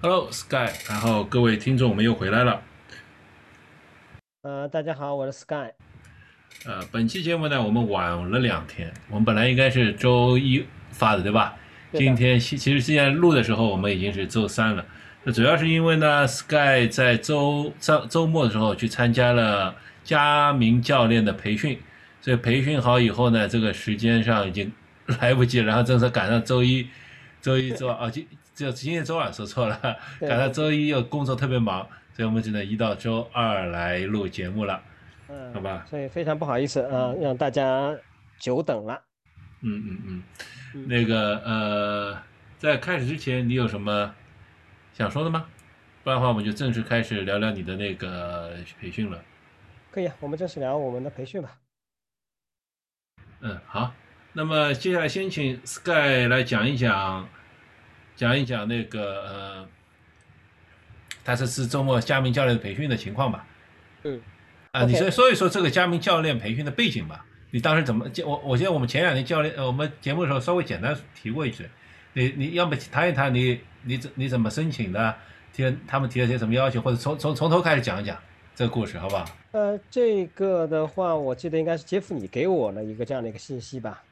Hello Sky，然后各位听众，我们又回来了。呃，大家好，我是 Sky。呃，本期节目呢，我们晚了两天，我们本来应该是周一发的，对吧？对今天其其实现在录的时候，我们已经是周三了。那主要是因为呢，Sky 在周上周末的时候去参加了佳明教练的培训，所以培训好以后呢，这个时间上已经 来不及了，然后正是赶上周一，周一周二啊，今这今天周二说错了，对赶上周一又工作特别忙，所以我们只能一到周二来录节目了。嗯，好吧所以非常不好意思啊、让大家久等了。嗯嗯嗯，嗯那个呃，在开始之前，你有什么想说的吗？不然的话，我们就正式开始聊聊你的那个培训了。可以啊，我们正式聊我们的培训吧。嗯，好。那么接下来先请 Sky 来讲一讲，讲一讲那个呃，他这次周末佳明教练的培训的情况吧。嗯，啊，你 OK 说说一说这个佳明教练培训的背景吧。你当时怎么？我我记得我们前两天教练，呃，我们节目的时候稍微简单提过一句，你你要么谈一谈你你怎你怎么申请的，提他们提了些什么要求，或者从从从头开始讲一讲这个故事，好不好？呃，这个的话，我记得应该是杰夫你给我了一个这样的一个信息吧？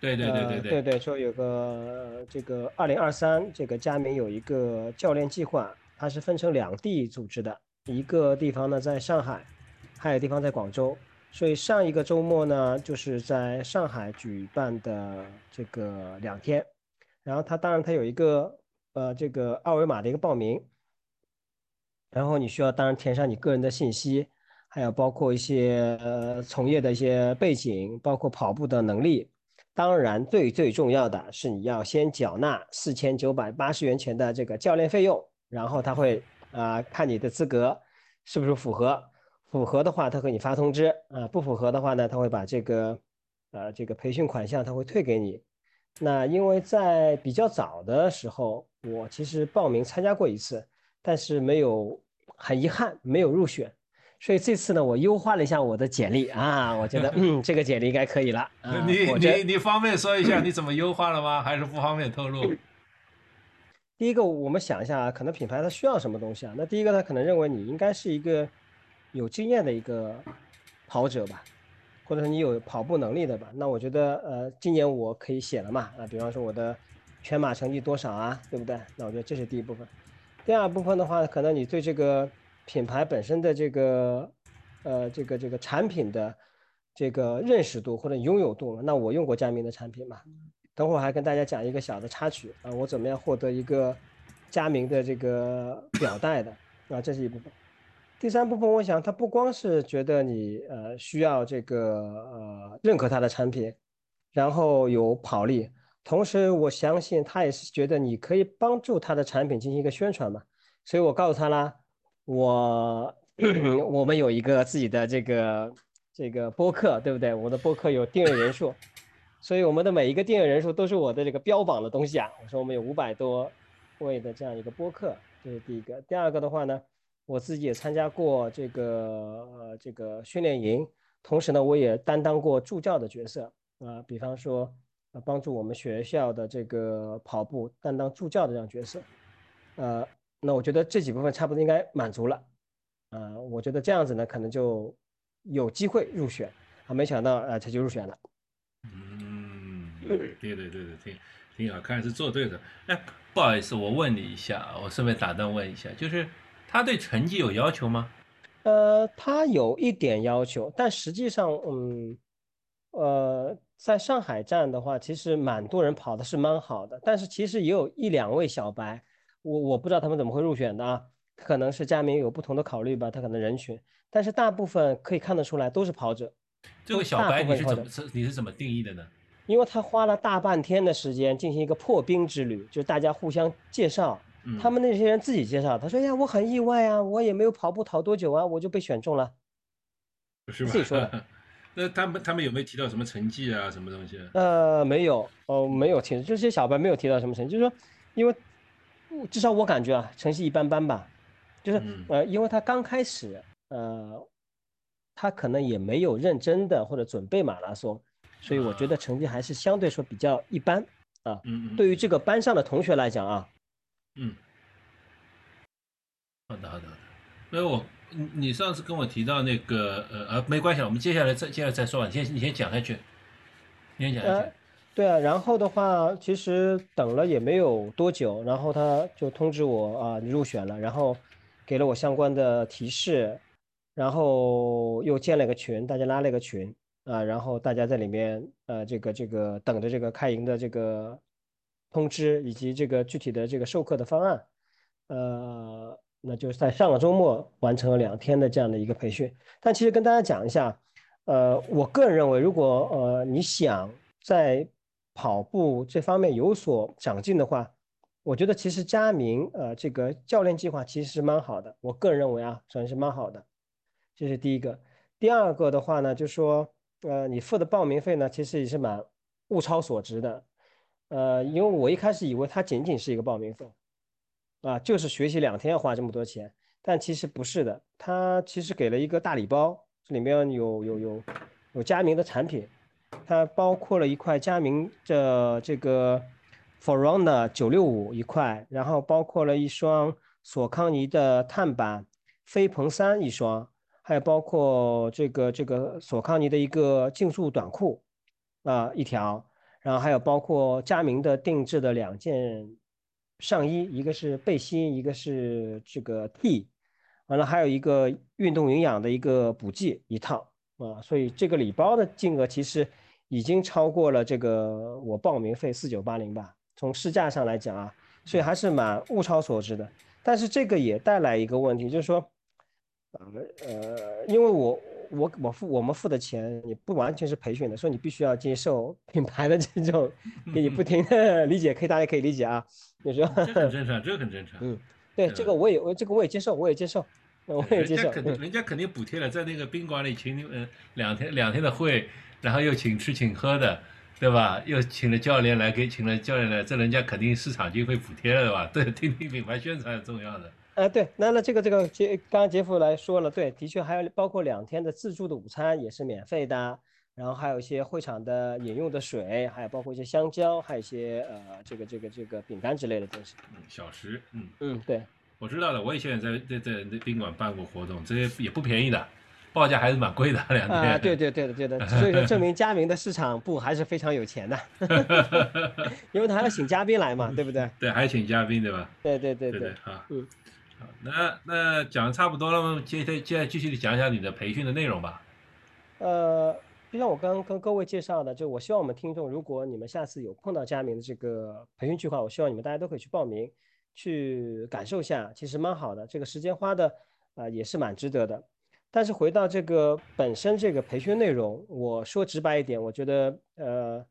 对对对对呃、对对，说有个呃这个二零二三这个佳明有一个教练计划，它是分成两地组织的，一个地方呢在上海，还有地方在广州。所以上一个周末呢，就是在上海举办的这个两天，然后它当然它有一个呃这个二维码的一个报名，然后你需要当然填上你个人的信息，还有包括一些呃从业的一些背景，包括跑步的能力。当然，最最重要的是你要先缴纳四千九百八十元钱的这个教练费用，然后他会啊、看你的资格是不是符合，符合的话他给你发通知啊、不符合的话呢，他会把这个呃这个培训款项他会退给你。那因为在比较早的时候，我其实报名参加过一次，但是没有，很遗憾没有入选。所以这次呢，我优化了一下我的简历啊，我觉得 嗯，这个简历应该可以了啊。你你你方便说一下你怎么优化了吗？还是不方便透露？第一个，我们想一下啊，可能品牌它需要什么东西啊？那第一个，他可能认为你应该是一个有经验的一个跑者吧，或者说你有跑步能力的吧？那我觉得，呃，今年我可以写了嘛，啊，比方说我的全马成绩多少啊，对不对？那我觉得这是第一部分。第二部分的话，可能你对这个品牌本身的这个，呃，这个这个产品的这个认识度或者拥有度，那我用过佳明的产品嘛，等会儿还跟大家讲一个小的插曲啊，我怎么样获得一个佳明的这个表带的啊，这是一部分。第三部分，我想他不光是觉得你呃需要这个呃认可他的产品，然后有跑力，同时我相信他也是觉得你可以帮助他的产品进行一个宣传嘛，所以我告诉他啦，我 我们有一个自己的这个这个播客，对不对？我的播客有订阅人数。所以我们的每一个订阅人数都是我的这个标榜的东西啊。我说我们有五百多位的这样一个播客，这是第一个。第二个的话呢，我自己也参加过这个呃这个训练营，同时呢，我也担当过助教的角色啊、比方说呃帮助我们学校的这个跑步担当助教的这样角色。呃，那我觉得这几部分差不多应该满足了。啊、我觉得这样子呢，可能就有机会入选啊。没想到啊、呃他就入选了。嗯，对对对对，挺挺好，看来是做对的。哎，不好意思，我问你一下，我顺便打断问一下，就是他对成绩有要求吗？呃，他有一点要求，但实际上，嗯，呃，在上海站的话，其实蛮多人跑的是蛮好的，但是其实也有一两位小白，我我不知道他们怎么会入选的啊，可能是佳明有不同的考虑吧，他可能人群，但是大部分可以看得出来都是跑者，这个小白你是怎么是你是怎么定义的呢？因为他花了大半天的时间进行一个破冰之旅，就是大家互相介绍。嗯，他们那些人自己介绍，他说：“呀，我很意外啊，我也没有跑步跑多久啊，我就被选中了。是吧？自己说的。那他们他们有没有提到什么成绩啊，什么东西啊？”呃，没有，哦，没有提，就这些小白没有提到什么成绩，就是说，因为嗯至少我感觉啊，成绩一般般吧，就是嗯呃，因为他刚开始，呃，他可能也没有认真的或者准备马拉松，所以我觉得成绩还是相对说比较一般啊。嗯嗯，对于这个班上的同学来讲啊，嗯，好的，好的，好的。因为我你你上次跟我提到那个呃呃，没关系，我们接下来再接下来再说吧。你先你先讲下去，你先讲下去。对啊，然后的话，其实等了也没有多久，然后他就通知我啊，入选了，然后给了我相关的提示，然后又建了个群，大家拉了个群啊，然后大家在里面呃，这个这个等着这个开营的这个通知以及这个具体的这个授课的方案，呃，那就是在上个周末完成了两天的这样的一个培训。但其实跟大家讲一下，呃，我个人认为，如果呃你想在跑步这方面有所长进的话，我觉得其实佳明呃这个教练计划其实是蛮好的，我个人认为啊，算是蛮好的，这是第一个。第二个的话呢，就说呃你付的报名费呢，其实也是蛮物超所值的，呃，因为我一开始以为它仅仅是一个报名费，啊，就是学习两天要花这么多钱，但其实不是的，它其实给了一个大礼包，这里面有有有有佳明的产品。它包括了一块佳明的这个 Forerunner 九六五一块，然后包括了一双索康尼的碳板飞鹏三一双，还有包括这个这个索康尼的一个竞速短裤啊一条，然后还有包括佳明的定制的两件上衣，一个是背心，一个是这个 T，完了还有一个运动营养的一个补剂一套。啊，所以这个礼包的金额其实已经超过了这个我报名费四九八零吧。从市价上来讲啊，所以还是蛮物超所值的。但是这个也带来一个问题，就是说，呃呃，因为我我我付我们付的钱也不完全是培训的，所以你必须要接受 品牌的这种给你不停的 理解，可以大家可以理解啊。你说这很正常，这个很正常。嗯，对，这个我也我这个我也接受，我也接受。人家肯定，人家肯定补贴了，在那个宾馆里请你们两天两天的会，然后又请吃请喝的，对吧？又请了教练来给，请了教练来，这人家肯定市场经费补贴了，对吧？对，听听品牌宣传很重要的。哎，对，那那这个这个杰，刚刚杰夫来说了，对，的确还有包括两天的自助的午餐也是免费的，然后还有一些会场的饮用的水，还有包括一些香蕉，还有一些呃这个这个这个饼干之类的东西。嗯，小食，嗯嗯，对。我知道的，我以前也在在在那宾馆办过活动，这些也不便宜的，报价还是蛮贵的，两天。啊，对对对的对的，所以说证明佳明的市场部还是非常有钱的，因为他还要请嘉宾来嘛，对不对？对，还要请嘉宾，对吧？对对对对，好，嗯，好，那那讲的差不多了接？接着接着继续讲讲你的培训的内容吧。呃，就像我刚刚跟各位介绍的，就我希望我们听众，如果你们下次有碰到佳明的这个培训计划，我希望你们大家都可以去报名。去感受一下，其实蛮好的，这个时间花的啊也是蛮值得的。但是回到这个本身这个培训内容，我说直白一点，我觉得呃，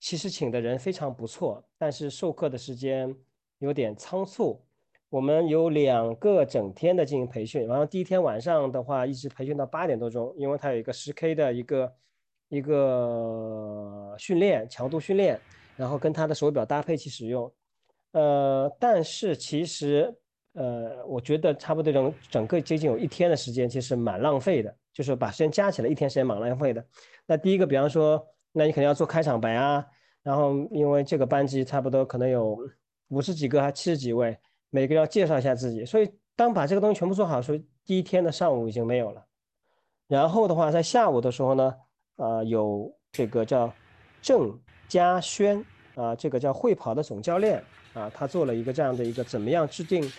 其实请的人非常不错，但是授课的时间有点仓促。我们有两个整天的进行培训，然后第一天晚上的话一直培训到八点多钟，因为它有一个十 K 的一个一个训练强度训练，然后跟它的手表搭配去使用。呃，但是其实，呃，我觉得差不多整整个接近有一天的时间，其实蛮浪费的。就是把时间加起来，一天时间蛮浪费的。那第一个，比方说，那你肯定要做开场白啊，然后因为这个班级差不多可能有五十几个还七十几位，每个要介绍一下自己。所以当把这个东西全部做好的时候，第一天的上午已经没有了。然后的话，在下午的时候呢，呃，有这个叫郑嘉轩啊，这个叫会跑的总教练。啊，他做了一个这样的一个怎么样制定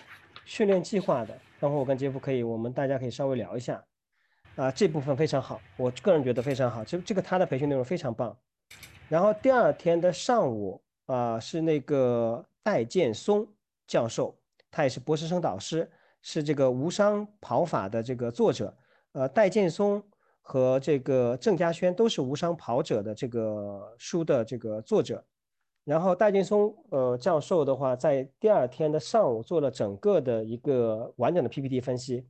训练计划的，然后我跟杰夫可以，我们大家可以稍微聊一下。啊，这部分非常好，我个人觉得非常好。其实这个他的培训内容非常棒。然后第二天的上午啊，是那个戴建松教授，他也是博士生导师，是这个无伤跑法的这个作者。呃，戴建松和这个郑嘉轩都是无伤跑者的这个书的这个作者。然后戴劲松呃教授的话，在第二天的上午做了整个的一个完整的 PPT 分析，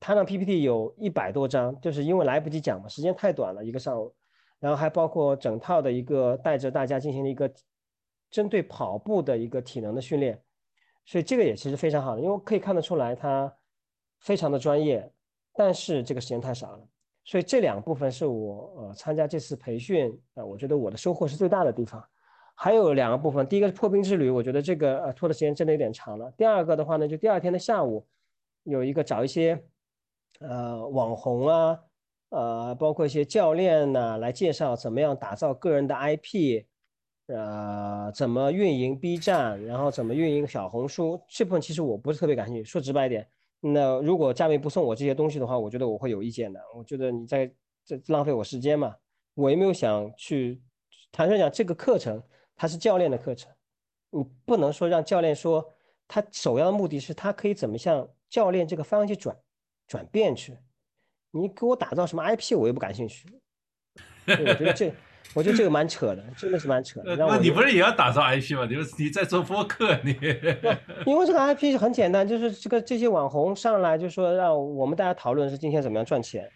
他那 PPT 有一百多张，就是因为来不及讲嘛，时间太短了，一个上午，然后还包括整套的一个带着大家进行了一个针对跑步的一个体能的训练，所以这个也其实非常好的，因为可以看得出来他非常的专业，但是这个时间太少了，所以这两部分是我呃参加这次培训啊，我觉得我的收获是最大的地方。还有两个部分，第一个是破冰之旅，我觉得这个呃拖的时间真的有点长了。第二个的话呢，就第二天的下午有一个找一些呃网红啊，呃包括一些教练呐来介绍怎么样打造个人的 IP，呃怎么运营 B 站，然后怎么运营小红书，这部分其实我不是特别感兴趣。说直白一点，那如果佳明不送我这些东西的话，我觉得我会有意见的。我觉得你在这浪费我时间嘛，我也没有想去。坦率讲，这个课程。它是教练的课程，你不能说让教练说他首要的目的是他可以怎么向教练这个方向去转转变去。你给我打造什么 IP，我也不感兴趣。我觉得这，我觉得这个蛮扯的，真的是蛮扯的。那你不是也要打造 IP 吗？你你在做播客，你 因为这个 IP 很简单，就是这个这些网红上来就说让我们大家讨论是今天怎么样赚钱。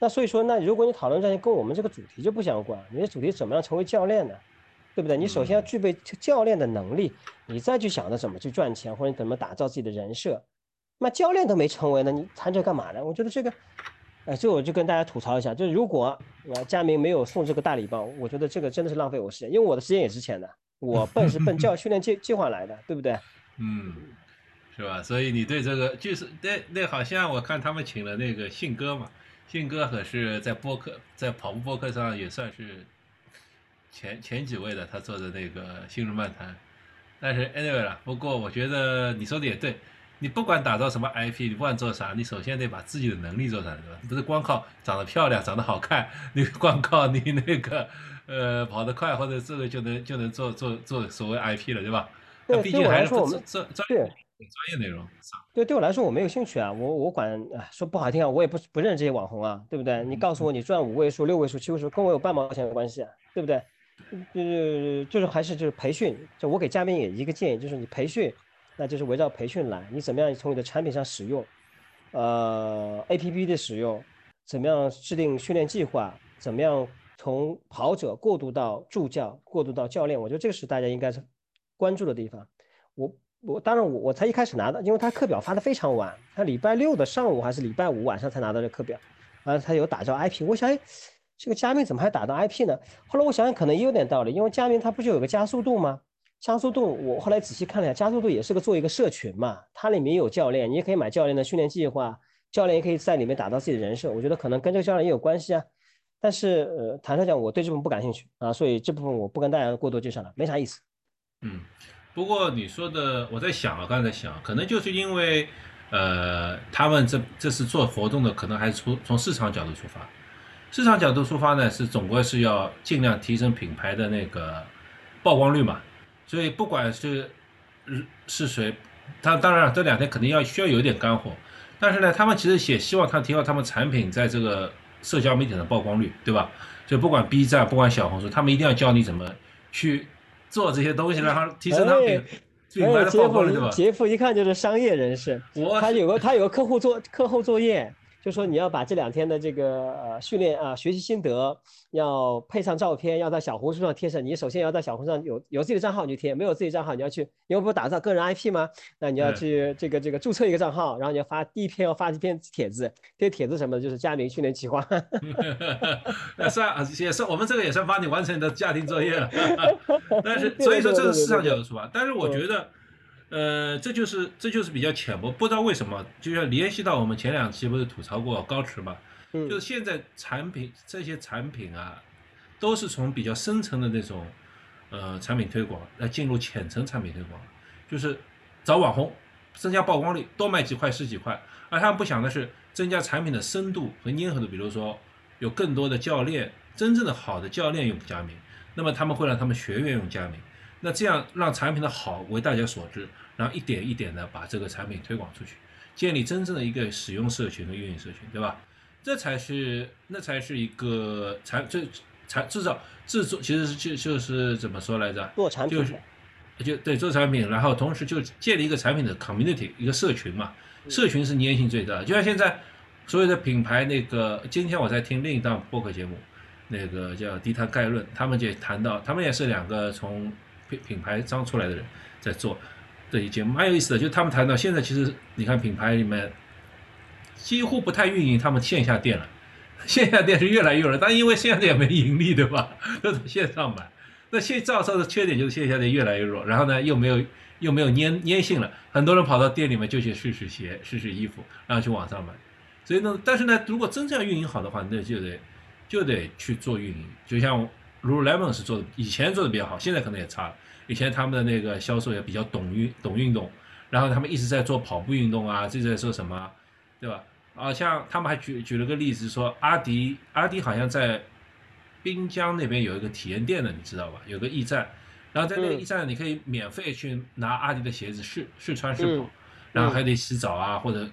那所以说，那如果你讨论赚钱跟我们这个主题就不相关，你的主题怎么样成为教练呢？对不对？你首先要具备教练的能力，你再去想着怎么去赚钱，或者怎么打造自己的人设。那教练都没成为呢，你谈这干嘛呢？我觉得这个，哎，这我就跟大家吐槽一下，就是如果呃佳明没有送这个大礼包，我觉得这个真的是浪费我时间，因为我的时间也值钱的，我奔是奔教 训练计计划来的，对不对？嗯，是吧？所以你对这个就是那那好像我看他们请了那个信哥嘛，信哥可是在播客在跑步播客上也算是。前前几位的他做的那个新人漫谈，但是 anyway 了。不过我觉得你说的也对，你不管打造什么 IP，你不管做啥，你首先得把自己的能力做上来，对吧？不是光靠长得漂亮、长得好看，你 光靠你那个呃跑得快或者这个就能就能做做做所谓 IP 了，对吧？那，毕竟还是做专专业专业内容。对，对我来说我没有兴趣啊，我我管说不好听啊，我也不不认识这些网红啊，对不对？你告诉我你赚五位数、六位数、七位数，跟我有半毛钱的关系啊，对不对？就是就是还是就是培训，就我给嘉宾也一个建议，就是你培训，那就是围绕培训来，你怎么样从你的产品上使用，呃，A P P 的使用，怎么样制定训练计划，怎么样从跑者过渡到助教，过渡到教练，我觉得这个是大家应该是关注的地方。我我当然我我才一开始拿到，因为他课表发的非常晚，他礼拜六的上午还是礼拜五晚上才拿到这课表，完了，他有打造 I P，我想哎。这个加密怎么还打到 IP 呢？后来我想想，可能也有点道理，因为加密它不就有个加速度吗？加速度，我后来仔细看了一下，加速度也是个做一个社群嘛，它里面有教练，你也可以买教练的训练计划，教练也可以在里面打造自己的人设。我觉得可能跟这个教练也有关系啊。但是，呃，坦率讲，我对这部分不感兴趣啊，所以这部分我不跟大家过多介绍了，没啥意思。嗯，不过你说的，我在想啊，刚才在想，可能就是因为，呃，他们这这是做活动的，可能还是从从市场角度出发。市场角度出发呢，是总归是要尽量提升品牌的那个曝光率嘛。所以不管是是谁，他当然这两天肯定要需要有一点干货，但是呢，他们其实也希望他提高他们产品在这个社交媒体的曝光率，对吧？所以不管 B 站，不管小红书，他们一定要教你怎么去做这些东西，然后提升他们品牌的曝光率，对吧？杰夫一看就是商业人士，他有个他有个客户做课后作业。就说你要把这两天的这个呃训练啊学习心得要配上照片，要在小红书上贴上。你首先要在小红书上有有自己的账号你就贴，没有自己账号你要去，因为不打造个人 IP 吗？那你要去这个这个注册一个账号，然后你要发第一篇要发一篇帖子，这些帖子什么的就是佳明训练计划。是啊，也是我们这个也算帮你完成你的家庭作业了。但是所以说这是市场角度出发，但是我觉得。呃，这就是这就是比较浅薄，不知道为什么，就像联系到我们前两期不是吐槽过高驰嘛，就是现在产品这些产品啊，都是从比较深层的那种呃产品推广来进入浅层产品推广，就是找网红，增加曝光率，多卖几块是几块，而他们不想的是增加产品的深度和粘合度，比如说有更多的教练，真正的好的教练用佳明，那么他们会让他们学员用佳明，那这样让产品的好为大家所知。然后一点一点的把这个产品推广出去，建立真正的一个使用社群和运营社群，对吧？这才是那才是一个产这产制造制作，其实是就就是怎么说来着？做产品就是就对做产品，然后同时就建立一个产品的 community 一个社群嘛，社群是粘性最大的。就像现在所有的品牌，那个今天我在听另一档播客节目，那个叫低碳概论，他们就谈到，他们也是两个从品品牌商出来的人在做。这一节蛮有意思的，就他们谈到现在，其实你看品牌里面几乎不太运营他们线下店了，线下店是越来越弱，但因为线下店没盈利，对吧？都从线上买，那线造车的缺点就是线下店越来越弱，然后呢又没有又没有粘粘性了，很多人跑到店里面就去试试鞋、试试衣服，然后去网上买。所以呢，但是呢，如果真正要运营好的话，那就得就得去做运营。就像 Lululemon 是做的，以前做的比较好，现在可能也差了。以前他们的那个销售也比较懂运懂运动，然后他们一直在做跑步运动啊，这在说什么，对吧？啊，像他们还举举了个例子，说阿迪阿迪好像在滨江那边有一个体验店的，你知道吧？有个驿站，然后在那个驿站你可以免费去拿阿迪的鞋子试试穿试跑，然后还得洗澡啊，或者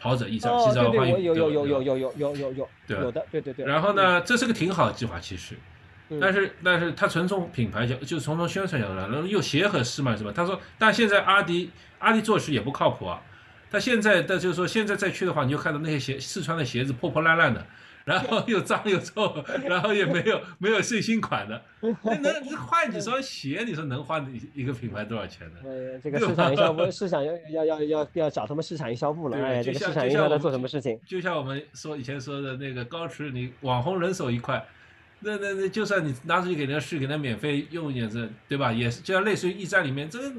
跑者驿站洗澡换有有有有有有有有有有有的对对对。然后呢，这是个挺好的计划，其实。但是，但是他纯从品牌角，就从从宣传角度来，然后又鞋合适嘛，是吧？他说，但现在阿迪阿迪做事也不靠谱啊。他现在，的就是说，现在再去的话，你就看到那些鞋试穿的鞋子破破烂烂的，然后又脏又臭，然后也没有没有最新款的。那能换几双鞋？你说能换一个品牌多少钱呢？呃，这个市场营销部，市场要要要要要找他们市场营销部了。哎，这个市场营销在做什么事情？就像我们说以前说的那个高驰，你网红人手一块。那那那，就算你拿出去给人家试，给他免费用一点，这对吧？也是，就像类似于驿站里面，这个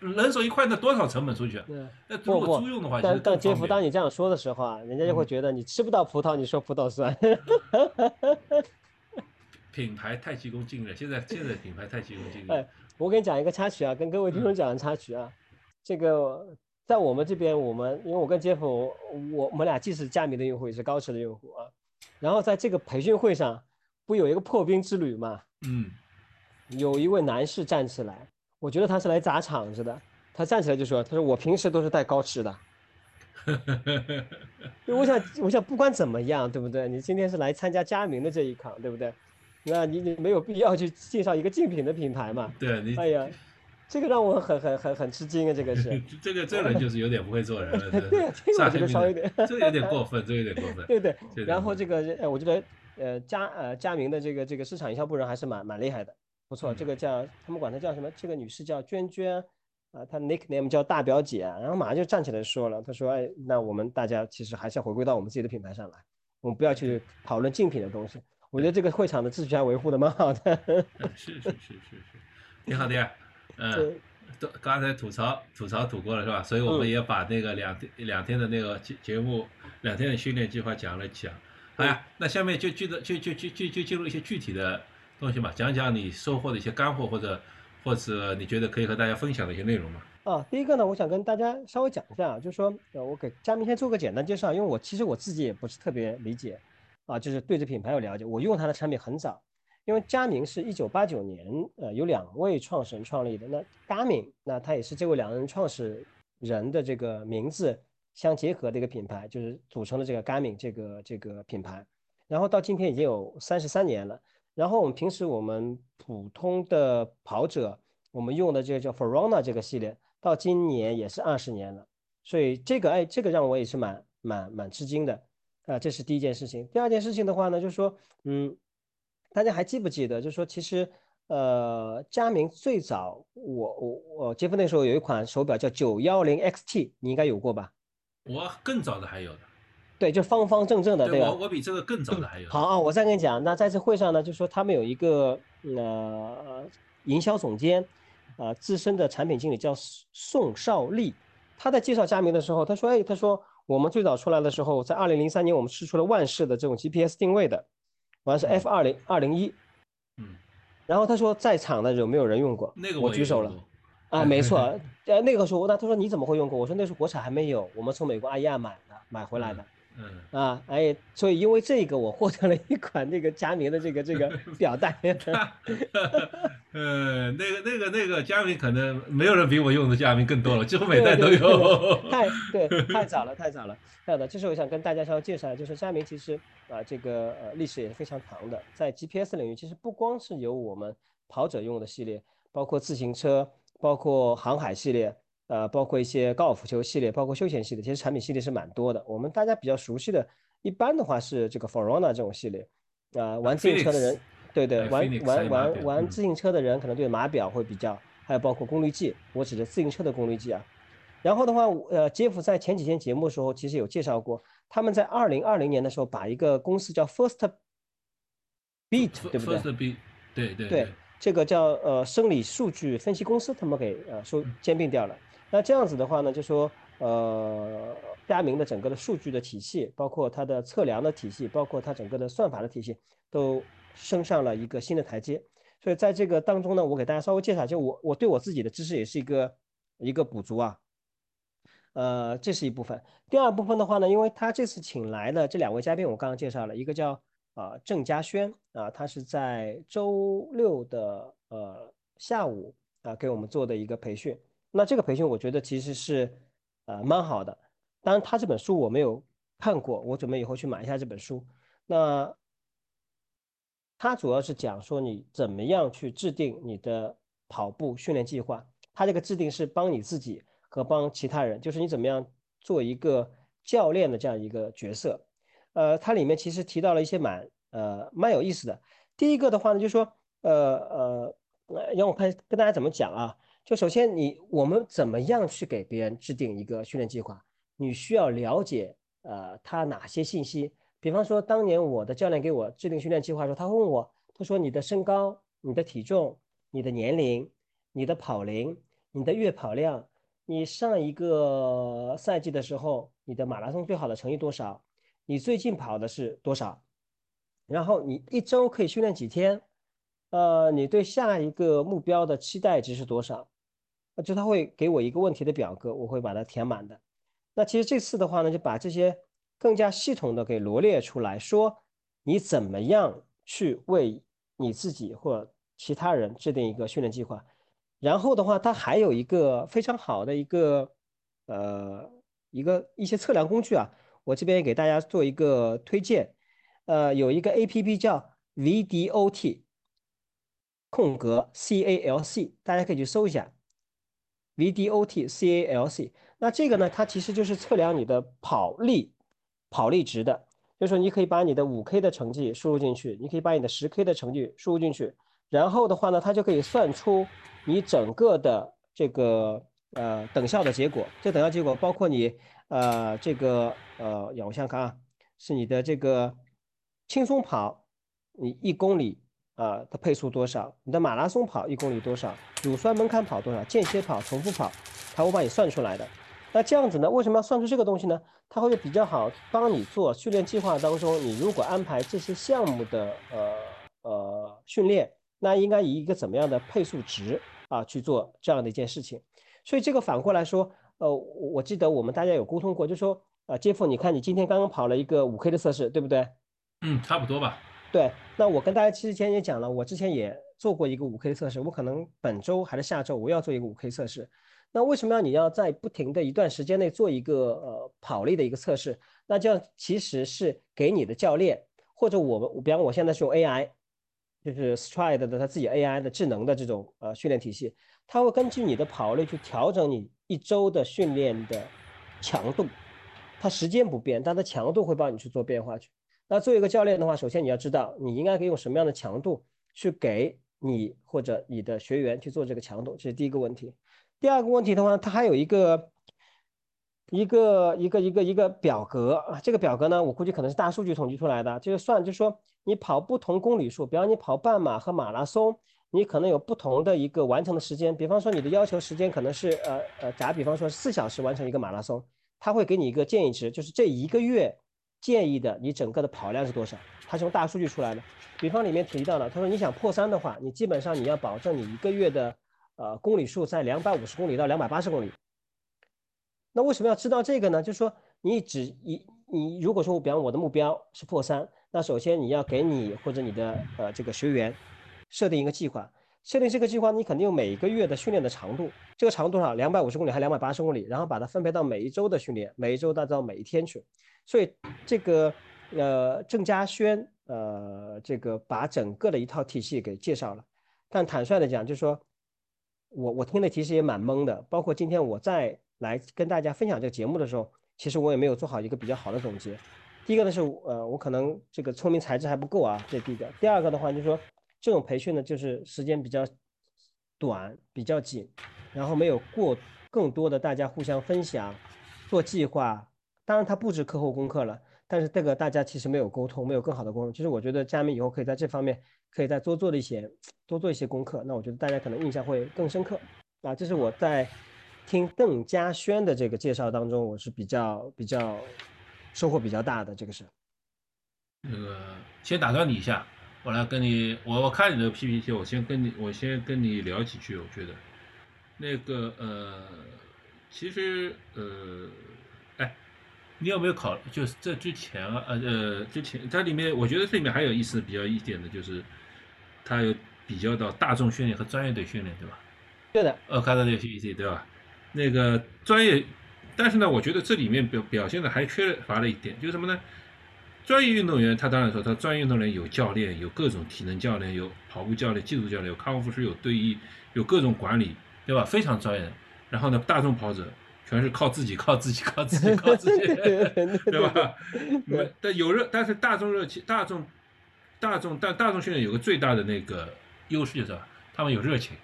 人手一块，那多少成本出去？那如果租用的话，但但杰夫，当你这样说的时候啊，人家就会觉得你吃不到葡萄，你说葡萄酸。品牌太急功近利，现在现在品牌太急功近利。哎，我给你讲一个插曲啊，跟各位听众讲个插曲啊。这个在我们这边，我们因为我跟杰夫，我我们俩既是佳明的用户，也是高驰的用户啊。然后在这个培训会上。不有一个破冰之旅嘛？嗯，有一位男士站起来，我觉得他是来砸场子的。他站起来就说：“他说我平时都是带高驰的。”我想，我想不管怎么样，对不对？你今天是来参加佳明的这一场，对不对？那你你没有必要去介绍一个竞品的品牌嘛？对，你哎呀，这个让我很很很很吃惊啊！这个是 这个这人就是有点不会做人了。对，这个我觉得稍微有点，这个有点过分，这个有点过分。对对，然后这个哎，我觉得。呃，佳呃佳明的这个这个市场营销部人还是蛮蛮厉害的，不错。这个叫他们管她叫什么？这个女士叫娟娟，啊，她 nickname 叫大表姐。然后马上就站起来说了，她说：“哎，那我们大家其实还是要回归到我们自己的品牌上来，我们不要去讨论竞品的东西。”我觉得这个会场的秩序还维护的蛮好的。是是是是是，挺好的呀。嗯，都刚才吐槽吐槽吐过了是吧？所以我们也把那个两天两天的那个节节目两天的训练计划讲了讲。好呀，那下面就记得就就就就就进入一些具体的东西嘛，讲讲你收获的一些干货，或者或者你觉得可以和大家分享的一些内容嘛。啊，第一个呢，我想跟大家稍微讲一下，就是说，呃，我给佳明先做个简单介绍，因为我其实我自己也不是特别理解，啊，就是对这品牌有了解。我用它的产品很早，因为佳明是一九八九年，呃，有两位创始人创立的。那 Garmin，那它也是这位两人创始人的这个名字。相结合的一个品牌，就是组成了这个 Garmin 这个这个品牌，然后到今天已经有三十三年了。然后我们平时我们普通的跑者，我们用的这个叫 Forona 这个系列，到今年也是二十年了。所以这个哎，这个让我也是蛮蛮蛮吃惊的啊。这是第一件事情。第二件事情的话呢，就是说，嗯，大家还记不记得，就是说，其实呃，佳明最早我我我结婚那时候有一款手表叫九幺零 XT，你应该有过吧？我更早的还有的，对，就方方正正的，对吧？我我比这个更早的还有。好啊，我再跟你讲，那在这会上呢，就说他们有一个呃营销总监，啊，资深的产品经理叫宋少利，他在介绍佳明的时候，他说，哎，他说我们最早出来的时候，在二零零三年，我们试出了万世的这种 GPS 定位的，完是 F 二零二零一，嗯，然后他说在场的有没有人用过？那个我举手了。啊，没错，呃，那个时候，那他说你怎么会用过？我说那时候国产还没有，我们从美国阿亚买的，买回来的。嗯啊，哎，所以因为这个，我获得了一款那个佳明的这个这个 表带。呃，那个那个那个佳明可能没有人比我用的佳明更多了，几乎每代都有。太对，太早了，太早了。这样的，这是我想跟大家稍微介绍，就是佳明其实啊，这个呃历史也是非常长的，在 GPS 领域，其实不光是有我们跑者用的系列，包括自行车。包括航海系列，呃，包括一些高尔夫球系列，包括休闲系列，其实产品系列是蛮多的。我们大家比较熟悉的，一般的话是这个 Forona 这种系列，啊，玩自行车的人，对对，玩玩玩玩自行车的人可能对码表会比较，还有包括功率计，我指的自行车的功率计啊。然后的话，呃，杰夫在前几天节目的时候其实有介绍过，他们在二零二零年的时候把一个公司叫 First Beat，对不对？First Beat，对对对。这个叫呃生理数据分析公司，他们给呃收兼并掉了。那这样子的话呢，就说呃佳明的整个的数据的体系，包括它的测量的体系，包括它整个的算法的体系，都升上了一个新的台阶。所以在这个当中呢，我给大家稍微介绍，就我我对我自己的知识也是一个一个补足啊。呃，这是一部分。第二部分的话呢，因为他这次请来的这两位嘉宾，我刚刚介绍了一个叫。啊，郑嘉轩啊，他是在周六的呃下午啊给我们做的一个培训。那这个培训我觉得其实是呃蛮好的。当然，他这本书我没有看过，我准备以后去买一下这本书。那他主要是讲说你怎么样去制定你的跑步训练计划。他这个制定是帮你自己和帮其他人，就是你怎么样做一个教练的这样一个角色。呃，它里面其实提到了一些蛮呃蛮有意思的。第一个的话呢，就是说呃呃，让我看跟大家怎么讲啊。就首先你我们怎么样去给别人制定一个训练计划？你需要了解呃他哪些信息？比方说，当年我的教练给我制定训练计划的时候，他会问我，他说你的身高、你的体重、你的年龄、你的跑龄、你的月跑量，你上一个赛季的时候，你的马拉松最好的成绩多少？你最近跑的是多少？然后你一周可以训练几天？呃，你对下一个目标的期待值是多少？就他会给我一个问题的表格，我会把它填满的。那其实这次的话呢，就把这些更加系统的给罗列出来，说你怎么样去为你自己或其他人制定一个训练计划。然后的话，它还有一个非常好的一个呃一个一些测量工具啊。我这边也给大家做一个推荐，呃，有一个 A P P 叫 V D O T 空格 C A L C，大家可以去搜一下 V D O T C A L C。那这个呢，它其实就是测量你的跑力、跑力值的。就是说，你可以把你的五 K 的成绩输入进去，你可以把你的十 K 的成绩输入进去，然后的话呢，它就可以算出你整个的这个呃等效的结果。这等效结果包括你。呃，这个呃，让我想看啊，是你的这个轻松跑，你一公里啊的配速多少？你的马拉松跑一公里多少？乳酸门槛跑多少？间歇跑、重复跑，它会帮你算出来的。那这样子呢？为什么要算出这个东西呢？它会比较好帮你做训练计划当中，你如果安排这些项目的呃呃训练，那应该以一个怎么样的配速值啊去做这样的一件事情？所以这个反过来说。呃，我记得我们大家有沟通过，就说，呃，杰夫，你看你今天刚刚跑了一个五 K 的测试，对不对？嗯，差不多吧。对，那我跟大家其实前也讲了，我之前也做过一个五 K 的测试，我可能本周还是下周我要做一个五 K 测试。那为什么要你要在不停的一段时间内做一个呃跑力的一个测试？那这样其实是给你的教练或者我们，比方我现在是用 AI，就是 Stride 的他自己 AI 的智能的这种呃训练体系，它会根据你的跑力去调整你。一周的训练的强度，它时间不变，但它强度会帮你去做变化去。那作为一个教练的话，首先你要知道你应该可以用什么样的强度去给你或者你的学员去做这个强度，这是第一个问题。第二个问题的话，它还有一个一个一个一个一个表格啊，这个表格呢，我估计可能是大数据统计出来的，就是算，就是说你跑不同公里数，比方你跑半马和马拉松。你可能有不同的一个完成的时间，比方说你的要求时间可能是呃呃，打比方说四小时完成一个马拉松，他会给你一个建议值，就是这一个月建议的你整个的跑量是多少？他是用大数据出来的。比方里面提到了，他说你想破三的话，你基本上你要保证你一个月的呃公里数在两百五十公里到两百八十公里。那为什么要知道这个呢？就是说你只一你如果说比方我的目标是破三，那首先你要给你或者你的呃这个学员。设定一个计划，设定这个计划，你肯定有每个月的训练的长度，这个长度多少？两百五十公里还是两百八十公里？然后把它分配到每一周的训练，每一周到到每一天去。所以这个呃郑嘉轩呃这个把整个的一套体系给介绍了。但坦率的讲，就是说我我听的其实也蛮懵的。包括今天我再来跟大家分享这个节目的时候，其实我也没有做好一个比较好的总结。第一个呢是呃我可能这个聪明才智还不够啊，这第一个。第二个的话就是说。这种培训呢，就是时间比较短、比较紧，然后没有过更多的大家互相分享、做计划。当然，它布置课后功课了，但是这个大家其实没有沟通，没有更好的沟通。其实我觉得佳明以后可以在这方面可以再多做的一些多做一些功课，那我觉得大家可能印象会更深刻啊。这是我在听邓家轩的这个介绍当中，我是比较比较收获比较大的，这个是。那个先打断你一下，我来跟你，我我看你的 PPT，我先跟你，我先跟你聊几句。我觉得，那个呃，其实呃，哎，你有没有考？就是这之前啊，呃呃，之前它里面，我觉得这里面还有意思比较一点的就是，它有比较到大众训练和专业队训练，对吧？对的。呃，看到那个 PPT 对吧？那个专业，但是呢，我觉得这里面表表现的还缺乏了一点，就是什么呢？专业运动员，他当然说，他专业运动员有教练，有各种体能教练，有跑步教练、技术教练，有康复师，有队医，有各种管理，对吧？非常专业。然后呢，大众跑者全是靠自己，靠自己，靠自己，靠自己，对吧？但有热，但是大众热情，大众，大众，但大众训练有个最大的那个优势就是他们有热情，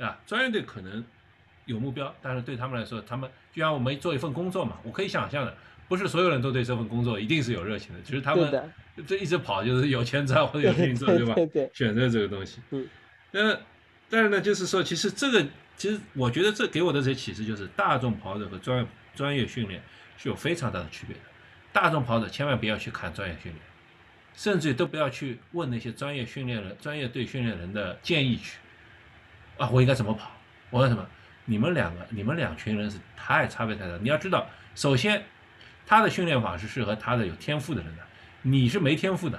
啊，专业队可能有目标，但是对他们来说，他们就像我们做一份工作嘛，我可以想象的。不是所有人都对这份工作一定是有热情的，其实他们这一直跑就是有钱赚或者有事情做，对吧？选择这个东西。嗯。那但是呢，就是说，其实这个，其实我觉得这给我的这些启示就是，大众跑者和专专业训练是有非常大的区别的。大众跑者千万不要去看专业训练，甚至都不要去问那些专业训练人、专业队训练人的建议去。啊，我应该怎么跑？我问什么？你们两个，你们两群人是太差别太大。你要知道，首先。他的训练法是适合他的有天赋的人的，你是没天赋的，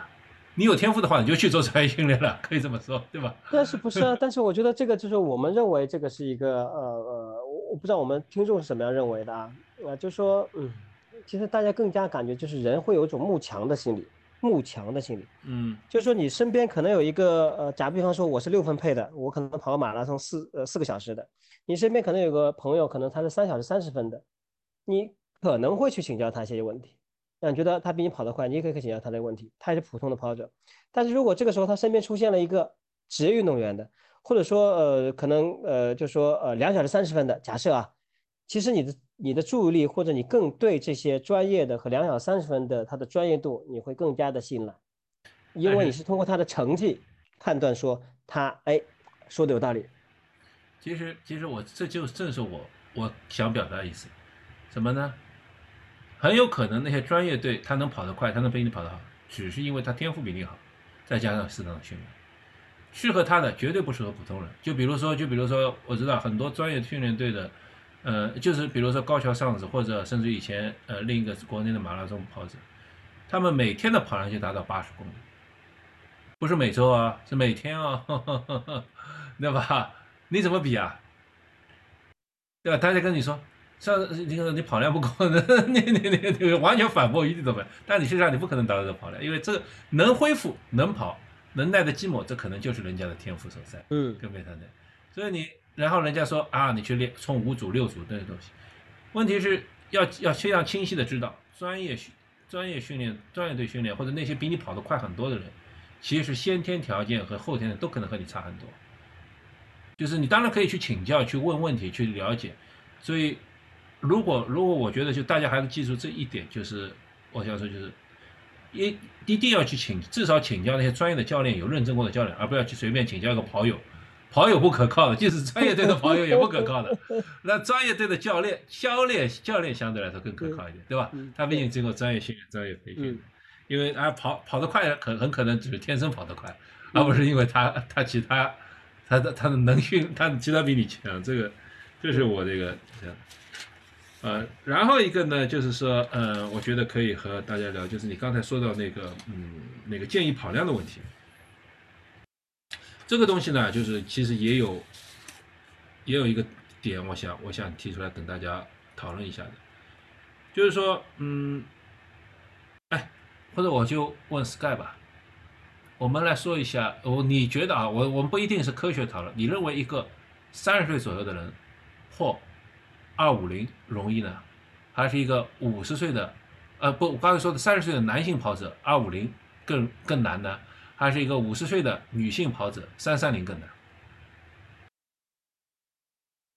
你有天赋的话，你就去做专业训练了，可以这么说，对吧？但是不是啊？但是我觉得这个就是我们认为这个是一个呃呃，我我不知道我们听众是什么样认为的啊，啊，就说嗯，其实大家更加感觉就是人会有一种慕强的心理，慕强的心理，嗯，就是说你身边可能有一个呃，假比方说我是六分配的，我可能跑个马拉松四呃四个小时的，你身边可能有个朋友可能他是三小时三十分的，你。可能会去请教他一些问题，那你觉得他比你跑得快，你也可以去请教他的问题。他也是普通的跑者，但是如果这个时候他身边出现了一个职业运动员的，或者说呃可能呃就说呃两小时三十分的，假设啊，其实你的你的注意力或者你更对这些专业的和两小时三十分的他的专业度你会更加的信赖，因为你是通过他的成绩判断说他哎说的有道理。其实其实我这就正是我我想表达的意思，什么呢？很有可能那些专业队他能跑得快，他能比你跑得好，只是因为他天赋比你好，再加上适当的训练，适合他的绝对不适合普通人。就比如说，就比如说，我知道很多专业训练队的，呃，就是比如说高桥尚子或者甚至以前呃另一个国内的马拉松跑者，他们每天的跑量就达到八十公里，不是每周啊，是每天啊，对吧？你怎么比啊？对吧？大家跟你说。像你说你跑量不够，你你你你完全反驳一定都没有。但你实际上你不可能达到这个跑量，因为这个能恢复、能跑、能耐得寂寞，这可能就是人家的天赋所在。嗯，跟没谈的。所以你然后人家说啊，你去练冲五组、六组这些东西，问题是要要非常清晰的知道，专业训专业训练、专业队训练或者那些比你跑得快很多的人，其实先天条件和后天的都可能和你差很多。就是你当然可以去请教、去问问题、去了解，所以。如果如果我觉得就大家还是记住这一点，就是我想说就是一一定要去请至少请教那些专业的教练，有认证过的教练，而不要去随便请教一个跑友，跑友不可靠的，即使专业队的跑友也不可靠的。那专业队的教练、教练、教练相对来说更可靠一点，对吧？他毕竟经过专业训练、专业培训，因为啊跑跑得快的可很可能只是天生跑得快，而不是因为他他其他他的他的能训他其他比你强。这个这是我这个这样。呃，然后一个呢，就是说，呃，我觉得可以和大家聊，就是你刚才说到那个，嗯，那个建议跑量的问题。这个东西呢，就是其实也有，也有一个点，我想，我想提出来跟大家讨论一下的，就是说，嗯，哎，或者我就问 Sky 吧，我们来说一下，我你觉得啊，我我们不一定是科学讨论，你认为一个三十岁左右的人或二五零容易呢，还是一个五十岁的，呃不，我刚才说的三十岁的男性跑者二五零更更难呢，还是一个五十岁的女性跑者三三零更难？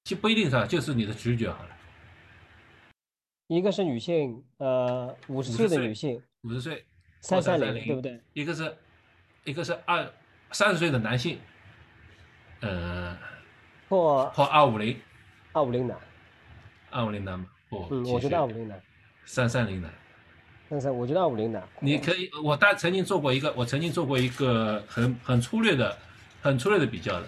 其不一定是吧，就是你的直觉好了。一个是女性，呃，五十50岁的女性，五十岁三三330零，对不对？一个是一个是二三十岁的男性，呃，或或二五零，二五零男，二五零男吗，不，嗯，我觉得二五零男，三三零男。但是我觉得二五零男，你可以，我大曾经做过一个，我曾经做过一个很很粗略的、很粗略的比较的，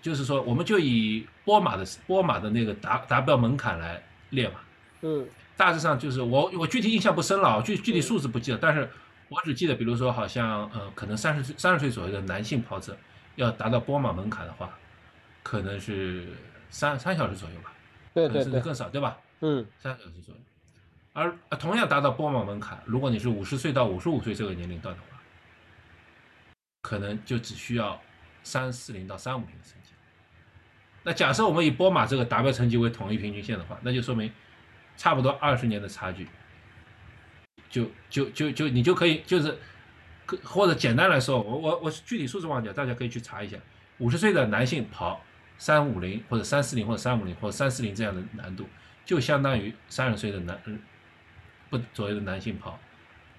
就是说，我们就以波马的波马的那个达达标门槛来列嘛，嗯。大致上就是我我具体印象不深了，具具体数字不记得，但是我只记得，比如说好像呃，可能三十岁三十岁左右的男性跑者要达到波马门槛的话，可能是三三小时左右吧，对对对，甚至更少，对吧？嗯三小时左右。而呃同样达到波马门槛，如果你是五十岁到五十五岁这个年龄段的话，可能就只需要三四零到三五零的成绩。那假设我们以波马这个达标成绩为统一平均线的话，那就说明差不多二十年的差距，就就就就你就可以就是，或者简单来说，我我我具体数字忘记了，大家可以去查一下，五十岁的男性跑三五零或者三四零或者三五零或者三四零这样的难度，就相当于三十岁的男嗯不左右的男性跑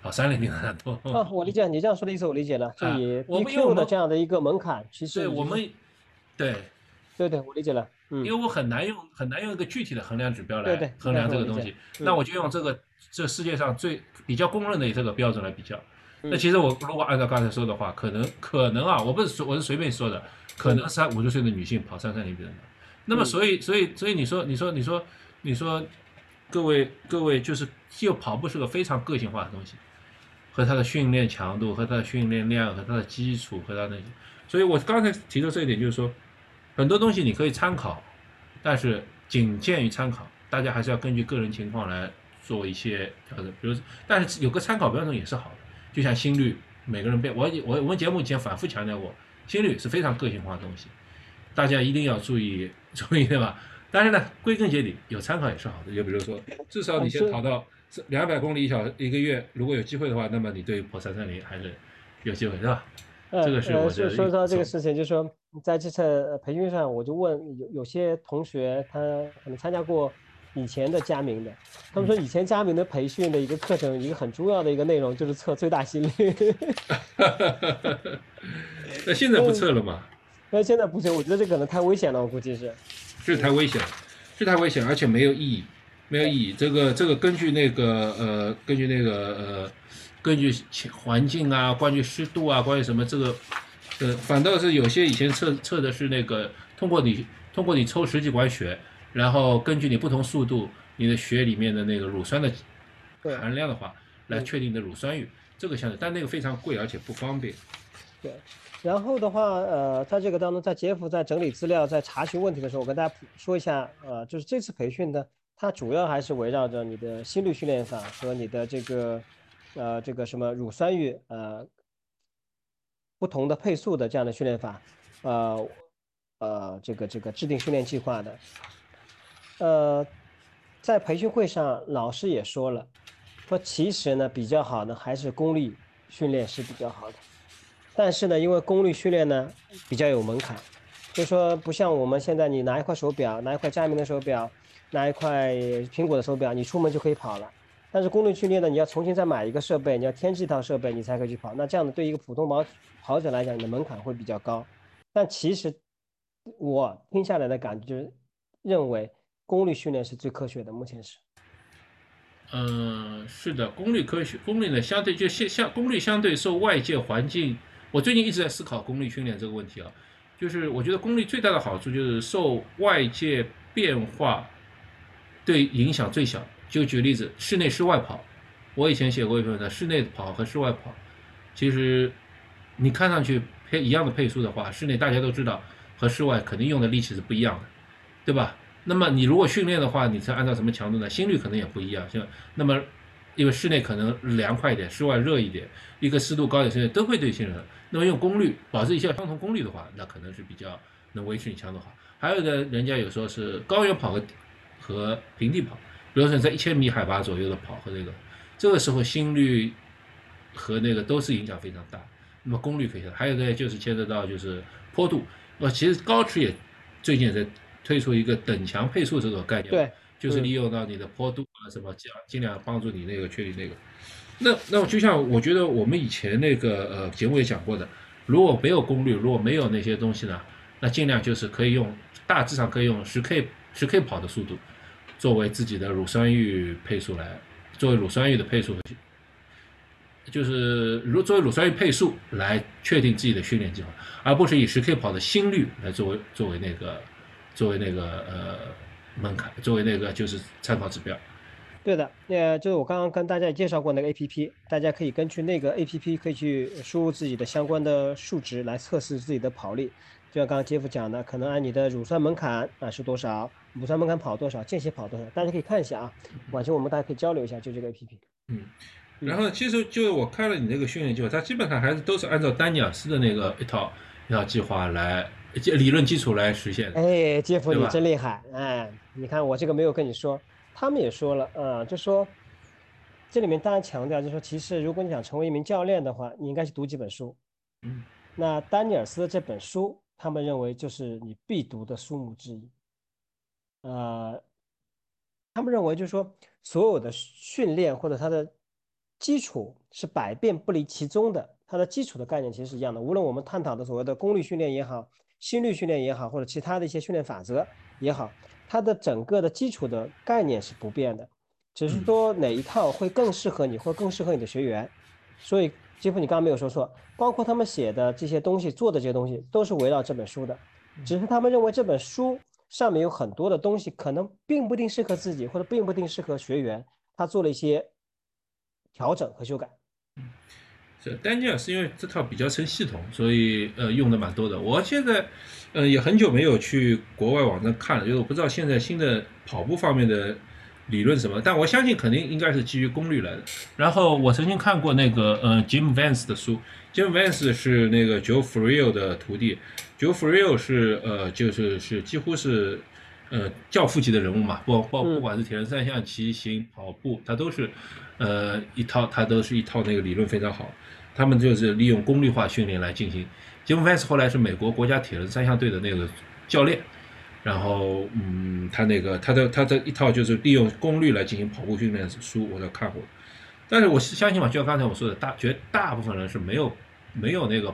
跑三零零的难度。啊，我理解你这样说的意思，我理解了。就啊以我们因为我 BQ 的这样的一个门槛，其实对，我们对，对对，我理解了。嗯因为我很难用很难用一个具体的衡量指标来衡量这个东西那我就用这个这世界上最比较公认的这个标准来比较。那嗯其实我如果按照刚才说的话，可能可能啊，我不是说我是随便说的，可能三五十岁的女性跑三三零比人难。那么嗯所以所以所以你说你说你说你说，各位各位就是就跑步是个非常个性化的东西，和它的训练强度和它的训练量和它的基础和它那些，所以我刚才提到这一点就是说，很多东西你可以参考，但是仅限于参考，大家还是要根据个人情况来做一些调整。比如，但是有个参考标准也是好的，就像心率，每个人变，我我我们节目以前反复强调过，心率是非常个性化的东西，大家一定要注意 注意，对吧？但是呢，归根结底有参考也是好的。就比如说，至少你先是跑到两百公里一小一个月，如果有机会的话，那么你对于跑三三零还是有机会，对吧？呃这个是呃我觉得说说到这个事情，就是说在这次呃培训上，我就问有有些同学，他可能参加过以前的佳明的，他们说以前佳明的培训的一个课程，一个很重要的一个内容就是测最大心率。那现在不测了吗？那现在不行，我觉得这可能太危险了，我估计是。这太危险了，这太危险，而且没有意义，没有意义。这个这个根据那个呃，根据那个呃，根据气环境啊，关于湿度啊，关于什么这个，呃，反倒是有些以前测测的是那个通过你通过你抽十几管血，然后根据你不同速度，你的血里面的那个乳酸的含量的话，来嗯确定你的乳酸阈。这个相对，但那个非常贵，而且不方便。对，然后的话，呃，在这个当中，在杰夫在整理资料、在查询问题的时候，我跟大家普说一下，呃，就是这次培训呢，它主要还是围绕着你的心率训练法和你的这个，呃，这个什么乳酸阈，呃，不同的配速的这样的训练法，呃，呃，这个这个制定训练计划的，呃，在培训会上，老师也说了，说其实呢，比较好的还是功率训练是比较好的。但是呢，因为功率训练呢比较有门槛，就说不像我们现在你拿一块手表，拿一块佳明的手表，拿一块苹果的手表，你出门就可以跑了。但是功率训练呢，你要重新再买一个设备，你要添置一套设备，你才可以去跑。那这样的对一个普通跑跑者来讲，你的门槛会比较高。但其实我听下来的感觉就是，认为功率训练是最科学的，目前是。嗯，是的，功率科学，功率呢相对就相相功率相对受外界环境，我最近一直在思考功率训练这个问题啊，就是我觉得功率最大的好处就是受外界变化对影响最小。就举例子，室内室外跑，我以前写过一篇文章，室内跑和室外跑，其实你看上去配一样的配速的话，室内大家都知道和室外肯定用的力气是不一样的，对吧？那么你如果训练的话，你是按照什么强度呢？心率可能也不一样。像那么，因为室内可能凉快一点，室外热一点，一个湿度高一点，室内都会对新人。那么用功率保持一下相同功率的话，那可能是比较能维持你强度好。还有的人家有说是高原跑和和平地跑，比如说你在一千米海拔左右的跑和这个，这个时候心率和那个都是影响非常大。那么功率可以，还有呢就是牵扯到就是坡度。呃，其实高驰也最近也在推出一个等强配速这种概念，对，就是利用到你的坡度啊什么，尽尽量帮助你那个确定那个。那那就像我觉得我们以前那个呃节目也讲过的，如果没有功率，如果没有那些东西呢，那尽量就是可以用大致上可以用十 K 十 K 跑的速度作为自己的乳酸阈配速来，作为乳酸阈的配速，就是如作为乳酸阈配速来确定自己的训练计划，而不是以十 K 跑的心率来作为作为那个作为那个呃门槛，作为那个就是参考指标。对的，呃，就是我刚刚跟大家也介绍过那个 A P P，大家可以根据那个 A P P 可以去输入自己的相关的数值来测试自己的跑力。就像刚刚杰夫讲的，可能按你的乳酸门槛啊是多少，乳酸门槛跑多少，间歇跑多少，大家可以看一下啊。晚上我们大家可以交流一下，就这个 A P P。嗯，然后其实就我看了你那个训练计划，它基本上还是都是按照丹尼尔斯的那个一套一套计划来理论基础来实现的。哎，杰夫你真厉害，哎，你看我这个没有跟你说，他们也说了，啊，就说这里面当然强调，就是说其实如果你想成为一名教练的话，你应该去读几本书。嗯，那丹尼尔斯的这本书，他们认为就是你必读的书目之一。呃，他们认为就是说，所有的训练或者它的基础是百变不离其宗的，它的基础的概念其实是一样的。无论我们探讨的所谓的功率训练也好，心率训练也好，或者其他的一些训练法则也好，它的整个的基础的概念是不变的，只是说哪一套会更适合你，或更适合你的学员。所以，杰夫，你刚刚没有说错，包括他们写的这些东西，做的这些东西，都是围绕这本书的。只是他们认为这本书上面有很多的东西，可能并不一定适合自己，或者并不一定适合学员，他做了一些调整和修改。是丹尼尔是因为这套比较成系统，所以呃用的蛮多的。我现在呃也很久没有去国外网站看了，就是我不知道现在新的跑步方面的理论什么，但我相信肯定应该是基于功率来的。然后我曾经看过那个呃 Jim Vance 的书，Jim Vance 是那个 Joe Friel 的徒弟，Joe Friel 是呃就是是几乎是呃教父级的人物嘛，不不嗯不管是铁人三项、骑行、跑步，他都是呃一套，他都是一套那个理论非常好。他们就是利用功率化训练来进行。杰姆·范斯后来是美国国家铁人三项队的那个教练，然后嗯，他那个他的他的一套就是利用功率来进行跑步训练的书，我都看过。但是我相信嘛，就像刚才我说的，大绝大部分人是没有没有那个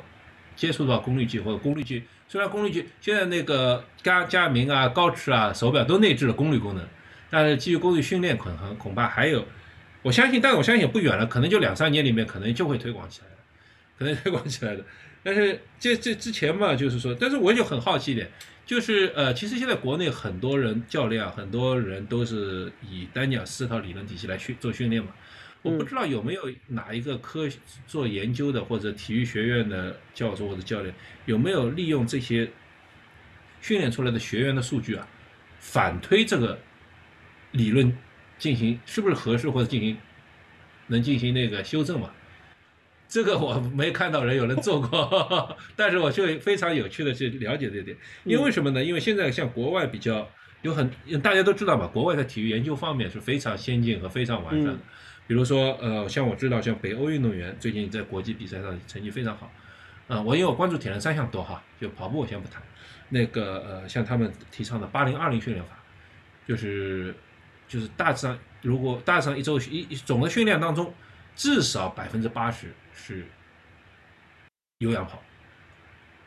接触到功率计或者功率计。虽然功率计现在那个佳佳明啊、高驰啊手表都内置了功率功能，但是基于功率训练可能恐怕还有。我相信，但是我相信也不远了，可能就两三年里面，可能就会推广起来了，可能推广起来的。但是这这之前嘛，就是说，但是我就很好奇一点，就是呃，其实现在国内很多人教练啊，很多人都是以丹尼尔斯套理论体系来训做训练嘛。我不知道有没有哪一个科做研究的或者体育学院的教授或者教练有没有利用这些训练出来的学员的数据啊，反推这个理论。进行是不是合适或者进行能进行那个修正嘛？这个我没看到人有人做过，但是我就非常有趣的去了解这点。因为什么呢？因为现在像国外比较有很大家都知道嘛，国外在体育研究方面是非常先进和非常完善的。比如说呃，像我知道像北欧运动员最近在国际比赛上成绩非常好。啊，我因为我关注铁人三项多哈，就跑步我先不谈。那个呃，像他们提倡的八零二零训练法，就是。就是大致上，如果大致上一周一总的训练当中，至少百分之八十是有氧跑，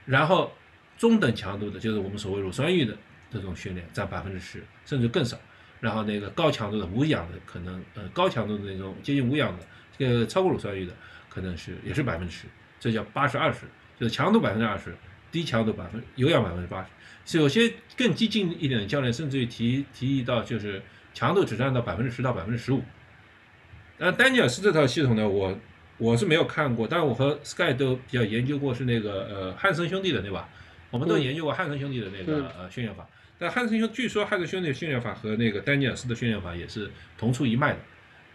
然后中等强度的，就是我们所谓乳酸阈的这种训练占百分之十，甚至更少。然后那个高强度的无氧的，可能呃高强度的那种接近无氧的，这个超过乳酸阈的，可能是也是百分之十，这叫八十二十，就是强度百分之二十，低强度百分有氧百分之八十。是有些更激进一点的教练，甚至于提提议到就是。强度只占到百分之十到百分之十五。那丹尼尔斯这套系统呢，我我是没有看过，但是我和 Sky 都比较研究过，是那个呃汉森兄弟的对吧？我们都研究过汉森兄弟的那个呃训练法。但汉森兄据说汉森兄弟的训练法和那个丹尼尔斯的训练法也是同出一脉的，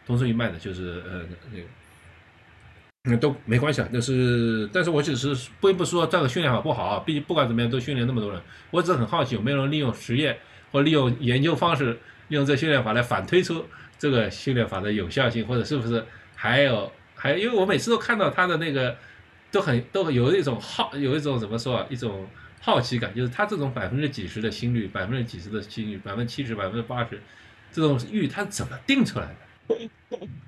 同出一脉的，就是呃那个。那都没关系啊，就是，但是我只是并不说这个训练法不好啊，毕竟不管怎么样都训练那么多人，我只是很好奇有没有人利用实验或利用研究方式。用这训练法来反推出这个训练法的有效性，或者是不是还有还因为我每次都看到他的那个都很都有一种好有一种怎么说啊一种好奇感，就是他这种百分之几十的心率，百分之几十的心率，百分之七十、百分之八十，这种欲他怎么定出来的？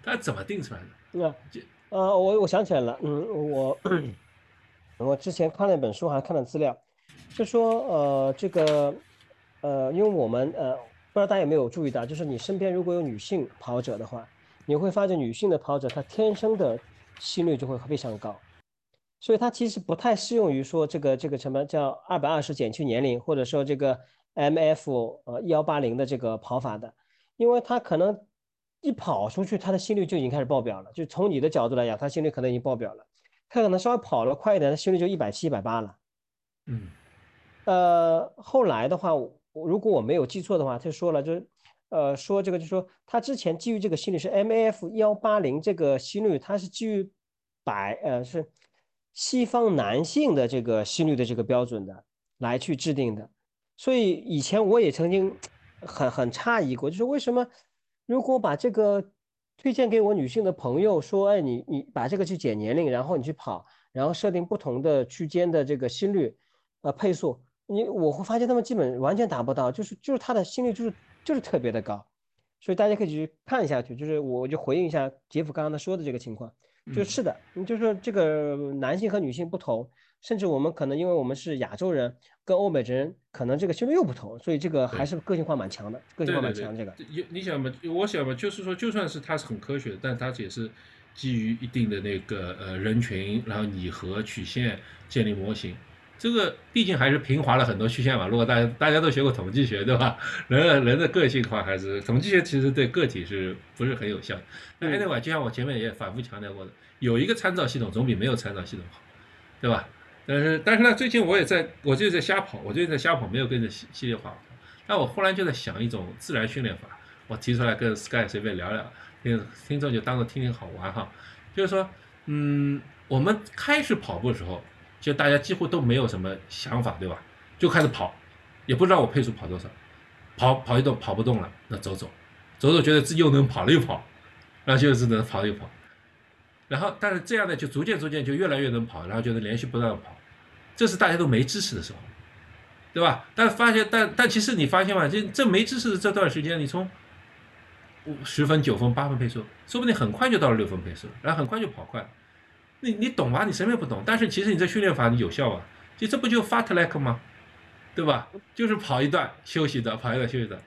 他怎么定出来的？对吧？呃，我我想起来了，嗯，我我之前看了一本书，还看了资料，就说呃这个呃，因为我们呃不知道大家有没有注意到，就是你身边如果有女性跑者的话，你会发现女性的跑者她天生的心率就会非常高。所以它其实不太适用于说这个这个什么叫二百二十减去年龄，或者说这个 M F 呃幺八零的这个跑法的，因为它可能一跑出去，它的心率就已经开始爆表了。就从你的角度来讲，它心率可能已经爆表了。它可能稍微跑了快一点，它心率就一百七、一百八了。嗯，呃，后来的话，如果我没有记错的话，他说了，就是呃说这个，就说他之前基于这个心率是 M A F 幺八零这个心率，它是基于百呃是。西方男性的这个心率的这个标准的来去制定的，所以以前我也曾经很很诧异过，就是为什么如果把这个推荐给我女性的朋友说，哎，你你把这个去减年龄，然后你去跑，然后设定不同的区间的这个心率，呃配速，你我会发现他们基本完全达不到，就是就是他的心率就是就是特别的高，所以大家可以去看一下去，就是我就回应一下杰夫刚刚他说的这个情况。就是的，你就说这个男性和女性不同，甚至我们可能因为我们是亚洲人，跟欧美人可能这个心率又不同，所以这个还是个性化蛮强的，个性化蛮强。这个，有你想嘛？我想嘛，就是说，就算是它是很科学的，但它也是基于一定的那个呃人群，然后拟合曲线建立模型。这个毕竟还是平滑了很多曲线嘛。如果大家大家都学过统计学，对吧？人人的个性化还是统计学其实对个体是不是很有效？那 anyway，就像我前面也反复强调过的，有一个参照系统总比没有参照系统好，对吧？但是但是呢，最近我也在，我就在瞎跑，我最近在瞎跑，没有跟着系系列化跑。那我忽然就在想一种自然训练法，我提出来跟 Sky 随便聊聊，听听众就当做听听好玩哈。就是说，嗯，我们开始跑步的时候。就大家几乎都没有什么想法，对吧？就开始跑，也不知道我配速跑多少，跑跑一动跑不动了，那走走，走走觉得自己又能跑了又跑，然后就只能跑又跑，然后但是这样呢，就逐渐逐渐就越来越能跑，然后就能连续不断的跑，这是大家都没知识的时候，对吧？但发现但但其实你发现嘛，这这没知识的这段时间，你从五十分九分八分配速，说不定很快就到了六分配速，然后很快就跑快了。你你懂吗？你什么也不懂，但是其实你这训练法你有效啊？其实这不就 fat like 吗？对吧？就是跑一段休息的，跑一段休息的，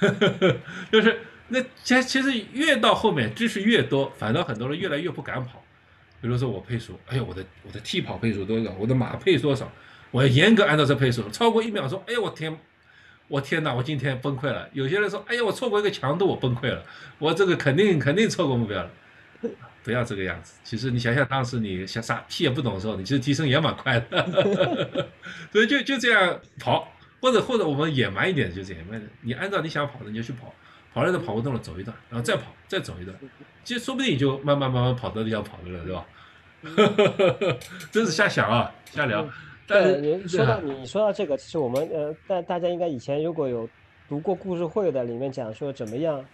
就是那其其实越到后面知识越多，反倒很多人越来越不敢跑。比如说我配速，哎呦，我的我的 T 跑配速多少？我的马配多少？我要严格按照这配速，超过一秒钟，哎呦，我天，我天哪，我今天崩溃了。有些人说，哎呀，我错过一个强度，我崩溃了，我这个肯定肯定错过目标了。不要这个样子。其实你想想，当时你想啥屁也不懂的时候，你其实提升也蛮快的。所以就就这样跑，或者或者我们野蛮一点，就这样。你按照你想跑的你就去跑，跑了都跑不动了，走一段，然后再跑，再走一段。其实说不定你就慢慢慢慢跑到你要跑的了，对吧？真是瞎想啊，瞎聊。但是说到 你说到这个，其实我们呃，大大家应该以前如果有读过故事会的，里面讲说怎么样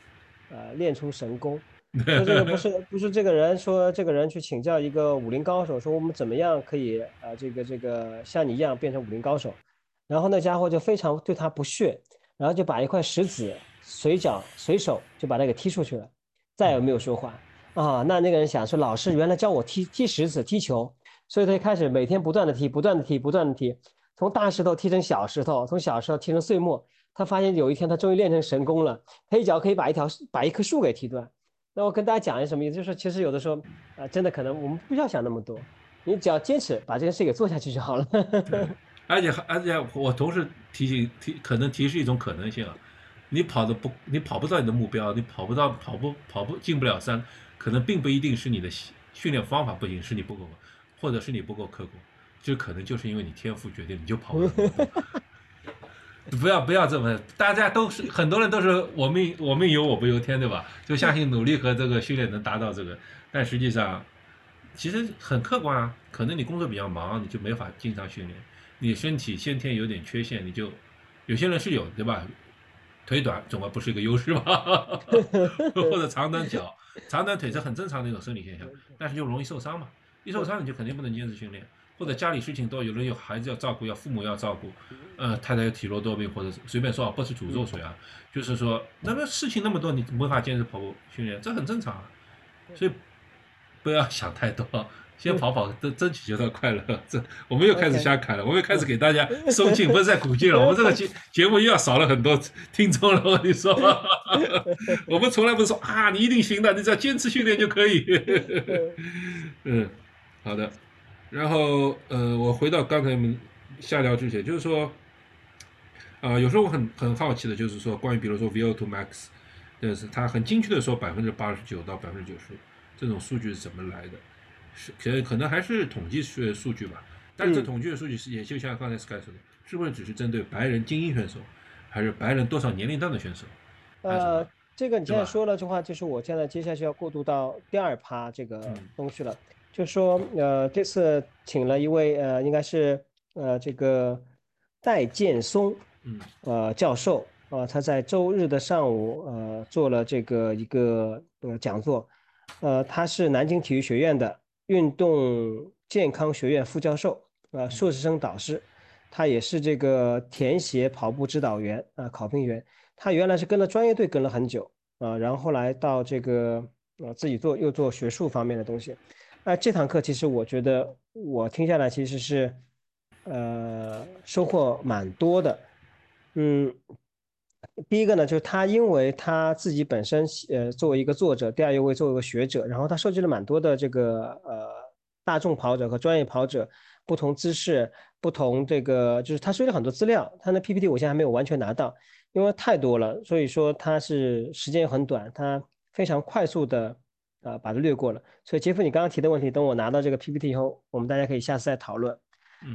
呃练出神功。说这个不是 不是这个人说这个人去请教一个武林高手，说我们怎么样可以啊这个这个像你一样变成武林高手，然后那家伙就非常对他不屑，然后就把一块石子随脚随手就把他给踢出去了，再也没有说话啊。那那个人想说老师原来教我踢踢石子踢球，所以他就开始每天不断的踢不断的踢不断的踢，从大石头踢成小石头，从小石头踢成碎末。他发现有一天他终于练成神功了，他一脚可以把一条把一棵树给踢断。那我跟大家讲一什么意思，就是其实有的时候啊，真的可能我们不需要想那么多，你只要坚持把这件事给做下去就好了。而且而且我同时提醒提，可能提示一种可能性啊，你跑的不，你跑不到你的目标，你跑不到跑不跑不进不了山，可能并不一定是你的训练方法不行，是你不够，或者是你不够刻苦，就可能就是因为你天赋决定你就跑不了。不要不要这么，大家都是很多人都是我命我命由我不由天，对吧？就相信努力和这个训练能达到这个，但实际上，其实很客观啊。可能你工作比较忙，你就没法经常训练。你身体先天有点缺陷，你就有些人是有，对吧？腿短总归不是一个优势吧？或者长短脚，长短腿是很正常的一种生理现象，但是就容易受伤嘛。一受伤你就肯定不能坚持训练。或者家里事情多，有人有孩子要照顾，要父母要照顾，呃，太太有体弱多病，或者随便说啊，不是诅咒谁啊，就是说那个事情那么多，你没法坚持跑步训练，这很正常啊，所以不要想太多。先跑跑，争争取这段快乐。这我们又开始瞎侃了，我们又开始给大家松劲，不是在鼓劲了。我们这个节 节目又要少了很多听众了。我跟你说，我们从来不是说啊，你一定行的，你只要坚持训练就可以。嗯，好的。然后呃，我回到刚才我们下聊之前，就是说，啊，有时候我很很好奇的，就是说关于比如说 VO2 max，但是他很精确的说百分之八十九到百分之九十，这种数据是怎么来的？是可可能还是统计学数据吧，但是这统计的数据是也就像刚才 Sky 说的，是不是只是针对白人精英选手，还是白人多少年龄段的选手？呃，这个你现在说了这话，就是我现在接下去要过渡到第二趴这个东西了，就说呃这次请了一位呃应该是呃这个戴建松，嗯呃教授啊他在周日的上午呃做了这个一个呃讲座，呃他是南京体育学院的。运动健康学院副教授啊，硕士生导师，他也是这个田协跑步指导员啊，考评员。他原来是跟了专业队跟了很久啊，然后来到这个啊自己做又做学术方面的东西。啊，这堂课其实我觉得我听下来其实是呃收获蛮多的，嗯。第一个呢，就是他，因为他自己本身呃作为一个作者，第二一位作为一个学者，然后他收集了蛮多的这个呃大众跑者和专业跑者不同姿势、不同这个，就是他收集了很多资料。他那 PPT 我现在还没有完全拿到，因为太多了，所以说他是时间很短，他非常快速的啊把它略过了。所以杰夫，你刚刚提的问题，等我拿到这个 PPT 以后，我们大家可以下次再讨论。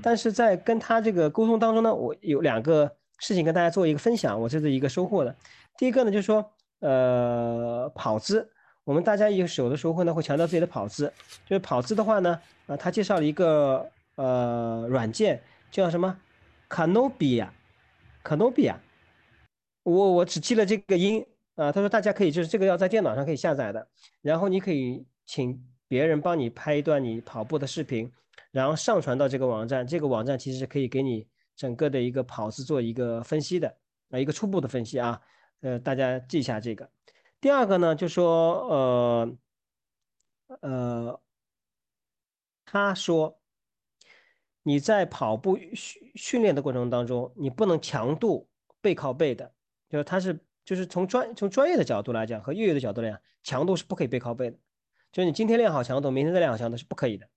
但是在跟他这个沟通当中呢，我有两个。事情跟大家做一个分享，我这是一个收获的。第一个呢，就是说，呃，跑姿，我们大家有有的时候会呢会强调自己的跑姿，就是跑姿的话呢，呃，他介绍了一个呃软件，叫什么？Canopia，Canopia，我我只记了这个音啊。他说大家可以就是这个要在电脑上可以下载的，然后你可以请别人帮你拍一段你跑步的视频，然后上传到这个网站，这个网站其实是可以给你。整个的一个跑姿做一个分析的啊，一个初步的分析啊，呃，大家记一下这个。第二个呢，就说呃呃，他说你在跑步训训练的过程当中，你不能强度背靠背的，就是他是就是从专从专业的角度来讲和业余的角度来讲，强度是不可以背靠背的，就是你今天练好强度，明天再练好强度是不可以的，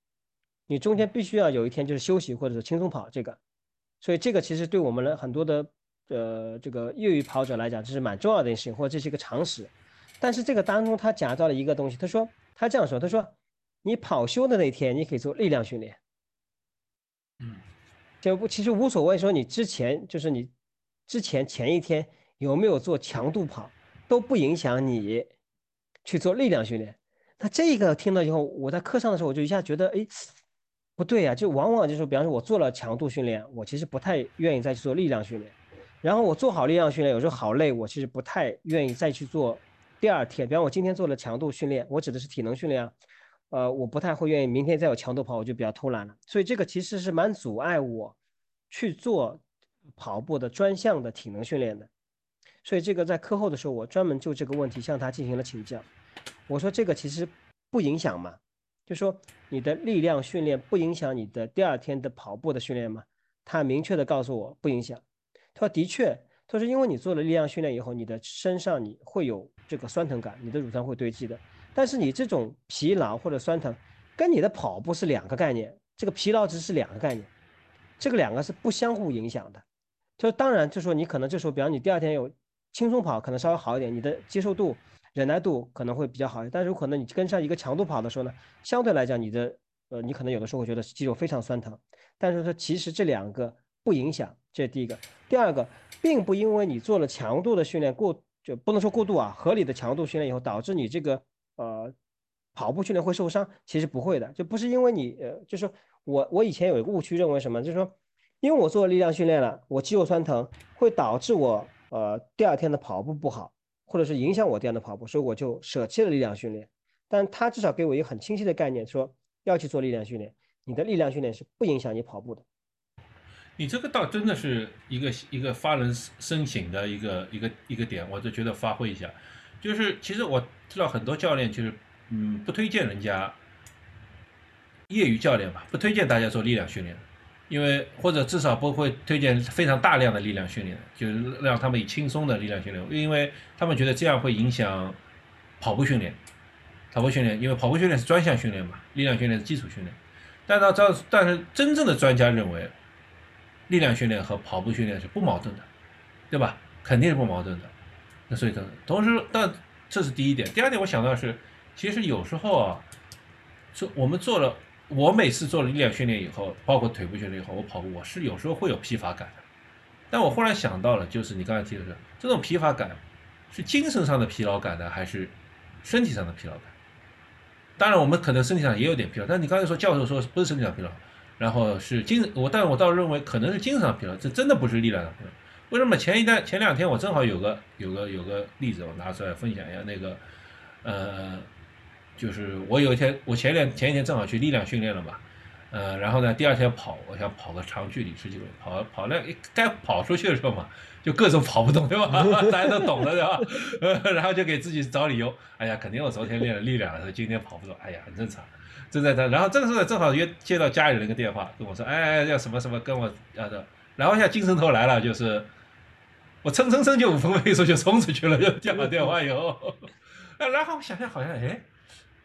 你中间必须要有一天就是休息或者是轻松跑这个。所以这个其实对我们的很多的呃这个业余跑者来讲，这是蛮重要的一件事情，或者这是一个常识。但是这个当中他夹到了一个东西，他说他这样说，他说你跑休的那天你可以做力量训练，嗯，就不其实无所谓说你之前就是你之前前一天有没有做强度跑都不影响你去做力量训练。那这个听了以后，我在课上的时候我就一下觉得哎。不对呀，就往往就是，比方说，我做了强度训练，我其实不太愿意再去做力量训练。然后我做好力量训练，有时候好累，我其实不太愿意再去做第二天。比方我今天做了强度训练，我指的是体能训练啊，呃，我不太会愿意明天再有强度跑，我就比较偷懒了。所以这个其实是蛮阻碍我去做跑步的专项的体能训练的。所以这个在课后的时候，我专门就这个问题向他进行了请教。我说这个其实不影响嘛。就说你的力量训练不影响你的第二天的跑步的训练吗？他明确的告诉我不影响。他说的确，他说因为你做了力量训练以后，你的身上你会有这个酸疼感，你的乳酸会堆积的。但是你这种疲劳或者酸疼，跟你的跑步是两个概念，这个疲劳值是两个概念，这个两个是不相互影响的。就当然就说你可能这时候，比方你第二天有轻松跑，可能稍微好一点，你的接受度。忍耐度可能会比较好，但是有可能你跟上一个强度跑的时候呢，相对来讲你的呃，你可能有的时候会觉得肌肉非常酸疼，但是说其实这两个不影响，这是第一个。第二个，并不因为你做了强度的训练过，就不能说过度啊，合理的强度训练以后导致你这个呃跑步训练会受伤，其实不会的，就不是因为你呃，就是我我以前有一个误区认为什么，就是说因为我做力量训练了，我肌肉酸疼会导致我呃第二天的跑步不好。或者是影响我这样的跑步，所以我就舍弃了力量训练。但他至少给我一个很清晰的概念，说要去做力量训练。你的力量训练是不影响你跑步的。你这个倒真的是一个一个发人深省的一个一个一个点，我就觉得发挥一下。就是其实我知道很多教练就是嗯不推荐人家业余教练吧，不推荐大家做力量训练，因为或者至少不会推荐非常大量的力量训练，就是让他们以轻松的力量训练，因为他们觉得这样会影响跑步训练。跑步训练，因为跑步训练是专项训练嘛，力量训练是基础训练。但到这，但是真正的专家认为。力量训练和跑步训练是不矛盾的，对吧？肯定是不矛盾的。那所以，同时，但这是第一点。第二点，我想到是，其实有时候啊，做我们做了，我每次做了力量训练以后，包括腿部训练以后，我跑步，我是有时候会有疲乏感的。但我忽然想到了，就是你刚才提的是，这种疲乏感是精神上的疲劳感呢，还是身体上的疲劳感？当然，我们可能身体上也有点疲劳，但你刚才说教授说不是身体上疲劳。然后是精我，但我倒认为可能是精神上疲劳，这真的不是力量上疲劳。为什么前一段前两天我正好有个有个有个例子，我拿出来分享一下。那个呃，就是我有一天我前两前一天正好去力量训练了嘛，呃，然后呢第二天跑，我想跑个长距离十几公里，跑跑那该跑出去的时候嘛，就各种跑不动，对吧？大家都懂的，对吧？然后就给自己找理由，哎呀，肯定我昨天练了力量，所以今天跑不动，哎呀，很正常。正在他，然后这个时候正好约接到家里人一个电话，跟我说，哎，要什么什么，跟我要的，然后一下精神头来了，就是我蹭蹭蹭就五分钟速就冲出去了，就接完电话以后，然后我想想好像，哎，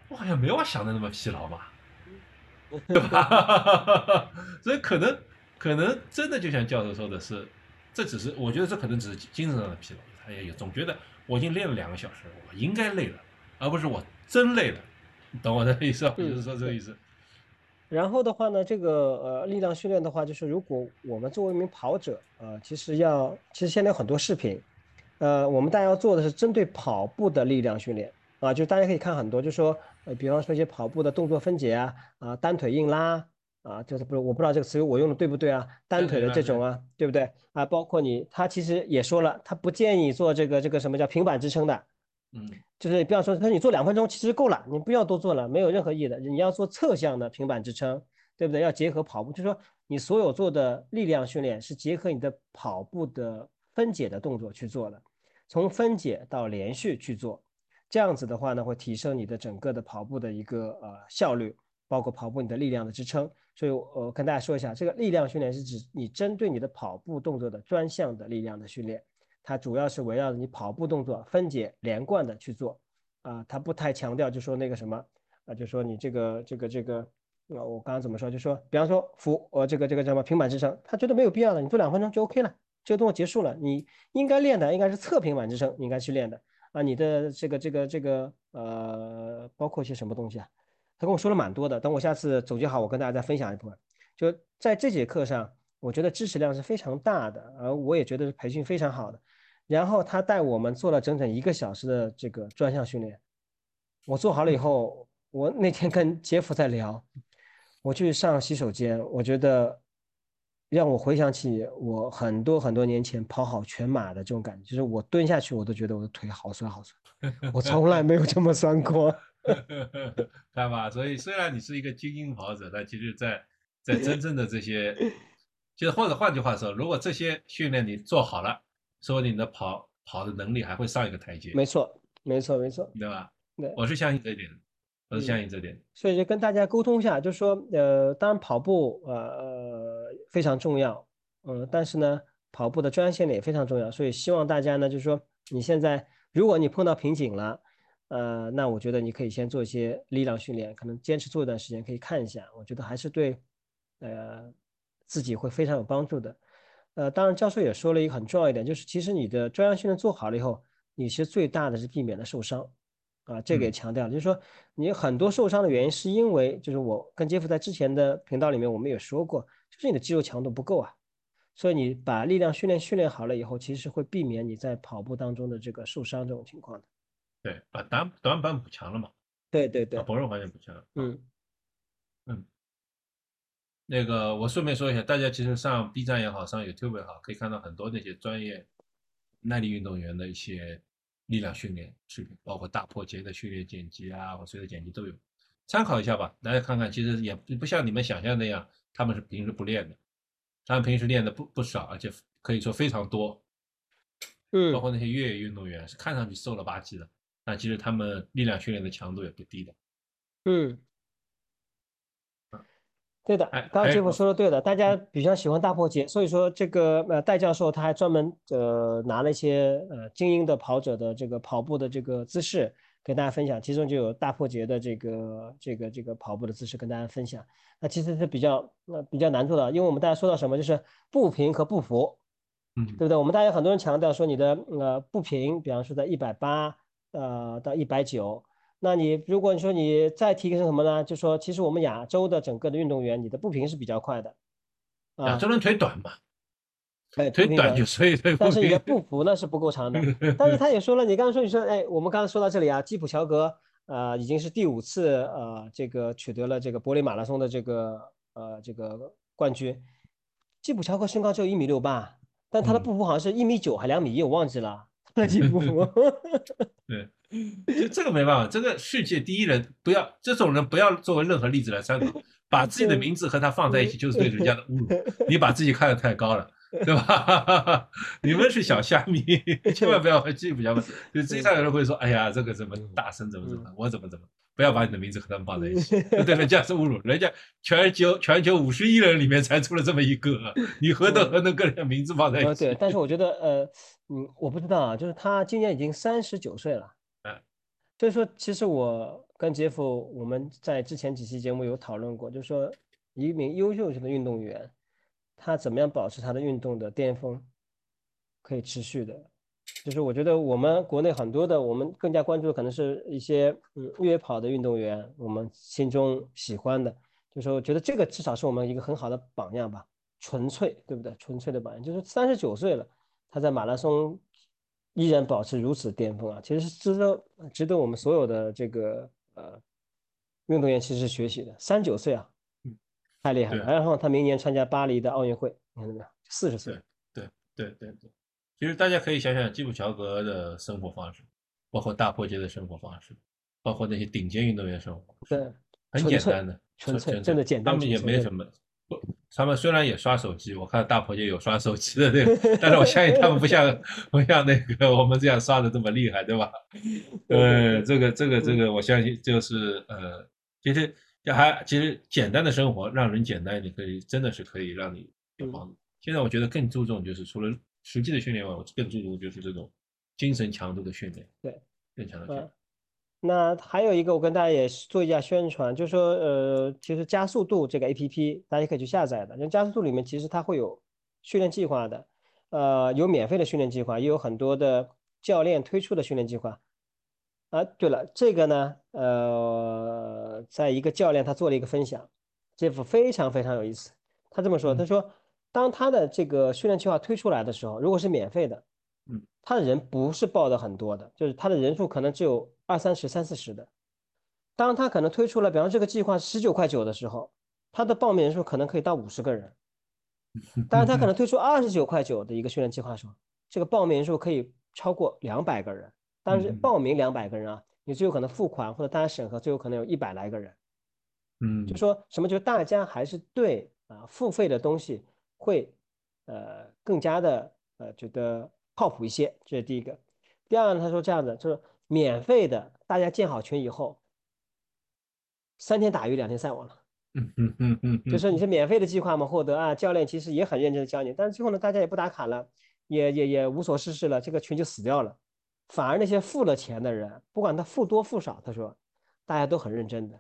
我好像没我想的那么疲劳嘛，对吧？所以可能可能真的就像教授说的是，这只是我觉得这可能只是精神上的疲劳，他也有总觉得我已经练了两个小时，我应该累了，而不是我真累了。你懂我的意思，就是说这个意思。然后的话呢，这个呃力量训练的话，就是如果我们作为一名跑者，呃，其实要其实现在有很多视频，呃，我们大家要做的是针对跑步的力量训练啊，就大家可以看很多，就说呃，比方说一些跑步的动作分解啊，啊，单腿硬拉啊，就是不是我不知道这个词我用的对不对啊，单腿的这种啊，对不对啊？包括你，他其实也说了，他不建议做这个这个什么叫平板支撑的。嗯，就是不要说，他说你做两分钟其实够了，你不要多做了，没有任何意义的。你要做侧向的平板支撑，对不对？要结合跑步，就是说你所有做的力量训练是结合你的跑步的分解的动作去做的，从分解到连续去做，这样子的话呢，会提升你的整个的跑步的一个呃效率，包括跑步你的力量的支撑。所以，我跟大家说一下，这个力量训练是指你针对你的跑步动作的专项的力量的训练。它主要是围绕着你跑步动作分解连贯的去做，啊，它不太强调就说那个什么，啊，就说你这个这个这个，啊，我刚刚怎么说？就说，比方说俯，呃，这个这个叫什么平板支撑，他觉得没有必要了，你做两分钟就 OK 了，这个动作结束了。你应该练的应该是侧平板支撑，你应该去练的，啊，你的这个这个这个，呃，包括一些什么东西啊？他跟我说了蛮多的，等我下次总结好，我跟大家再分享一部分。就在这节课上，我觉得知识量是非常大的，而我也觉得是培训非常好的。然后他带我们做了整整一个小时的这个专项训练，我做好了以后，我那天跟杰夫在聊，我去上洗手间，我觉得让我回想起我很多很多年前跑好全马的这种感觉，就是我蹲下去我都觉得我的腿好酸好酸，我从来没有这么酸过，看吧？所以虽然你是一个精英跑者，但其实，在在真正的这些，就是或者换句话说，如果这些训练你做好了。说你的跑跑的能力还会上一个台阶，没错，没错，没错，对吧？对，我是相信这一点，我是相信这点。所以就跟大家沟通一下，就是说，呃，当然跑步呃呃非常重要，嗯，但是呢，跑步的专业性也非常重要。所以希望大家呢，就是说，你现在如果你碰到瓶颈了，呃，那我觉得你可以先做一些力量训练，可能坚持做一段时间，可以看一下，我觉得还是对，呃，自己会非常有帮助的。呃，当然，教授也说了一个很重要一点，就是其实你的专项训练做好了以后，你其实最大的是避免了受伤，啊，这个也强调了，就是说你很多受伤的原因是因为，就是我跟杰夫在之前的频道里面我们也说过，就是你的肌肉强度不够啊，所以你把力量训练训练好了以后，其实会避免你在跑步当中的这个受伤这种情况的。对，把短短板补强了嘛？对对对，薄弱环节补强了。嗯嗯。那个，我顺便说一下，大家其实上 B 站也好，上 YouTube 也好，可以看到很多那些专业耐力运动员的一些力量训练视频，包括大破节的训练剪辑啊，或随的剪辑都有。参考一下吧，大家看看，其实也不像你们想象那样，他们是平时不练的，他们平时练的不不少，而且可以说非常多。嗯，包括那些越野运动员，是看上去瘦了吧唧的，但其实他们力量训练的强度也不低的。嗯，对的，刚刚杰夫说的对的，大家比较喜欢大破节，所以说这个呃戴教授他还专门呃拿了一些呃精英的跑者的这个跑步的这个姿势给大家分享，其中就有大破节的这个这个这个跑步的姿势跟大家分享。那其实是比较呃比较难做的，因为我们大家说到什么就是步频和步幅。嗯，对不对？我们大家很多人强调说你的呃步频，比方说在一百八呃到一百九，那你如果你说你再提升什么呢？就说其实我们亚洲的整个的运动员，你的步频是比较快的。亚洲人腿短嘛，哎，腿短就 所以但是你的步幅呢是不够长的。但是他也说了，你刚刚说你说哎，我们刚刚说到这里啊，基普乔格呃已经是第五次呃这个取得了这个柏林马拉松的这个呃这个冠军。基普乔格身高只有一米六八。但他的步幅好像是一米九还两米一，我忘记了。那步幅。对，就这个没办法，这个世界第一人不要这种人不要作为任何例子来参考，把自己的名字和他放在一起就是对人家的侮辱。你把自己看得太高了，对吧？你们是小虾米，千万不要和基普乔格。就经常有人会说：“哎呀，这个怎么大神怎么怎么，我怎么怎么。”不要把你的名字和他们放在一起，对人家是侮辱。人家全球全球五十亿人里面才出了这么一个，你何德何能跟人家名字放在一起？对，但是我觉得，呃，嗯，我不知道啊，就是他今年已经三十九岁了，嗯，所以说，其实我跟杰夫我们在之前几期节目有讨论过，就是说，一名优秀的运动员，他怎么样保持他的运动的巅峰，可以持续的。就是我觉得我们国内很多的，我们更加关注的可能是一些嗯越野跑的运动员，我们心中喜欢的，就是说觉得这个至少是我们一个很好的榜样吧，纯粹对不对？纯粹的榜样，就是三十九岁了，他在马拉松依然保持如此巅峰啊，其实是值得值得我们所有的这个呃运动员其实学习的。三十九岁啊，太厉害了。然后他明年参加巴黎的奥运会，你看到没有？四十岁。对对对对。其实大家可以想想基普乔格的生活方式，包括大破节的生活方式，包括那些顶尖运动员生活，对，很简单的，纯粹真的简单。他们也没什么，不，他们虽然也刷手机，我看大破节有刷手机的那个，但是我相信他们不像不像那个我们这样刷的这么厉害，对吧？呃，这个这个这个，我相信就是呃，其实还其实简单的生活让人简单一点，可以真的是可以让你有帮助。现在我觉得更注重就是除了。实际的训练外，我更注重就是这种精神强度的训练。对，更强的训练。那还有一个，我跟大家也做一下宣传，就是说，呃，其实加速度这个 A P P 大家可以去下载的。因为加速度里面其实它会有训练计划的，呃，有免费的训练计划，也有很多的教练推出的训练计划。啊，对了，这个呢，呃，在一个教练他做了一个分享，这幅非常非常有意思。他这么说，他说。当他的这个训练计划推出来的时候，如果是免费的，嗯，他的人不是报的很多的，就是他的人数可能只有二三十、三四十的。当他可能推出了，比方这个计划十九块九的时候，他的报名人数可能可以到五十个人。但是，他可能推出二十九块九的一个训练计划的时候，这个报名人数可以超过两百个人。但是报名两百个人啊，你最有可能付款或者大家审核，最有可能有一百来个人。嗯，就说什么？就是大家还是对啊付费的东西。会，呃，更加的呃觉得靠谱一些，这是第一个。第二呢，他说这样的，就是免费的，大家建好群以后，三天打鱼两天晒网了。嗯嗯嗯嗯，就是你是免费的计划嘛，获得啊，教练其实也很认真的教你，但是最后呢，大家也不打卡了，也也也无所事事了，这个群就死掉了。反而那些付了钱的人，不管他付多付少，他说大家都很认真的。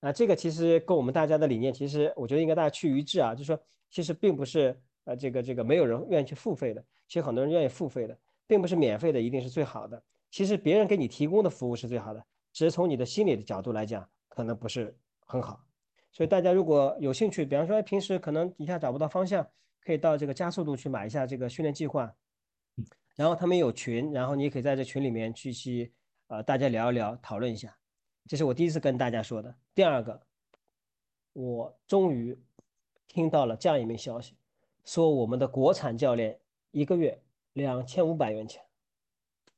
啊，这个其实跟我们大家的理念，其实我觉得应该大家趋于一致啊，就是说。其实并不是呃，这个这个没有人愿意去付费的，其实很多人愿意付费的，并不是免费的一定是最好的。其实别人给你提供的服务是最好的，只是从你的心理的角度来讲，可能不是很好。所以大家如果有兴趣，比方说平时可能一下找不到方向，可以到这个加速度去买一下这个训练计划，然后他们有群，然后你也可以在这群里面去去呃大家聊一聊，讨论一下。这是我第一次跟大家说的。第二个，我终于。听到了这样一枚消息，说我们的国产教练一个月两千五百元钱，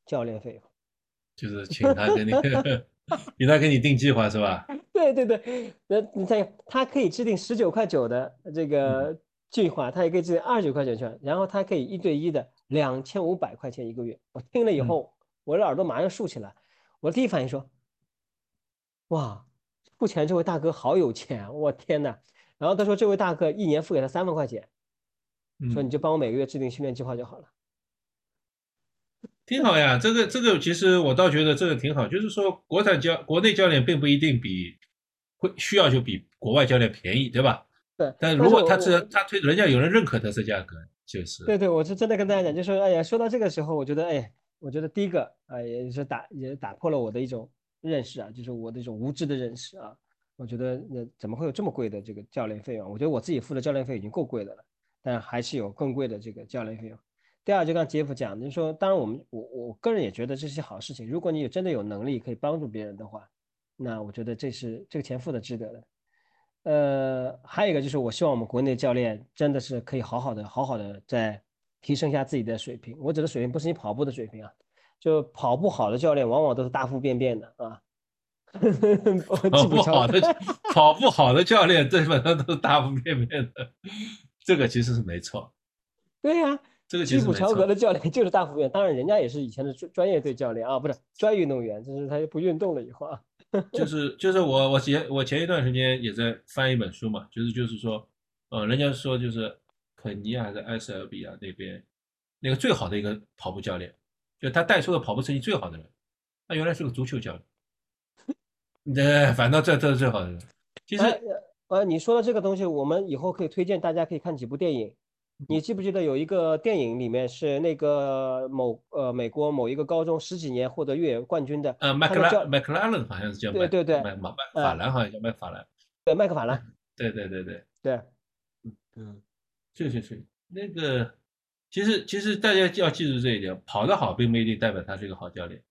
教练费用，就是请他给你 比他给你定计划是吧？对对对，那你看，他可以制定十九块九的这嗯个计划，他也可以制定二十九块九券，然后他可以一对一的两千五百块钱一个月。我听了以嗯后，我的耳朵马上竖起来，我第一反应说：哇，付钱这位大哥好有钱，我天呐！然后他说这位大哥一年付给他三万块钱，说嗯你就帮我每个月制定训练计划就好了。挺好呀，这个这个其实我倒觉得这个挺好，就是说国产教国内教练并不一定比会需要就比国外教练便宜，对吧？对，但如果他我这他推人家有人认可他这价格，就是对对，我是真的跟大家讲，就说哎呀，说到这个时候，我觉得哎，我觉得第一个啊、也是打也打破了我的一种认识啊，就是我的一种无知的认识啊。我觉得那怎么会有这么贵的这个教练费用？我觉得我自己付的教练费已经够贵的了，但还是有更贵的这个教练费用。第二，就刚杰夫讲，就是说，当然我们我我个人也觉得这是好事情。如果你有真的有能力可以帮助别人的话，那我觉得这是这个钱付的值得的。呃，还有一个就是，我希望我们国内教练真的是可以好好的、好好的再提升一下自己的水平。我指的水平不是你跑步的水平啊，就跑步好的教练往往都是大腹便便的啊。跑步好的 跑步好的教练基本上都是大腹便便的，这个其实是没错。对呀、这个其基普乔格。的教练就是大腹便，当然人家也是以前的专专业队教练啊，不是专业运动员，就是他不运动了以后啊。就是就是我我前我前一段时间也在翻一本书嘛，就是就是说，呃，人家说就是肯尼亚还是埃塞俄比亚那边那个最好的一个跑步教练，就他带出的跑步成绩最好的人，他原来是个足球教练。对，反倒这这是最好的人。其实哎呃，你说的这个东西，我们以后可以推荐大家可以看几部电影。你记不记得有一个电影里面是那个某呃美国某一个高中十几年获得越野冠军的，呃，麦克拉麦克拉伦好像是叫麦对对对麦马麦呃法兰好像叫麦法兰。对麦克法兰，对对对对，对，嗯，是是是，那个其实其实大家要记住这一点，跑得好并不一定代表他是一个好教练，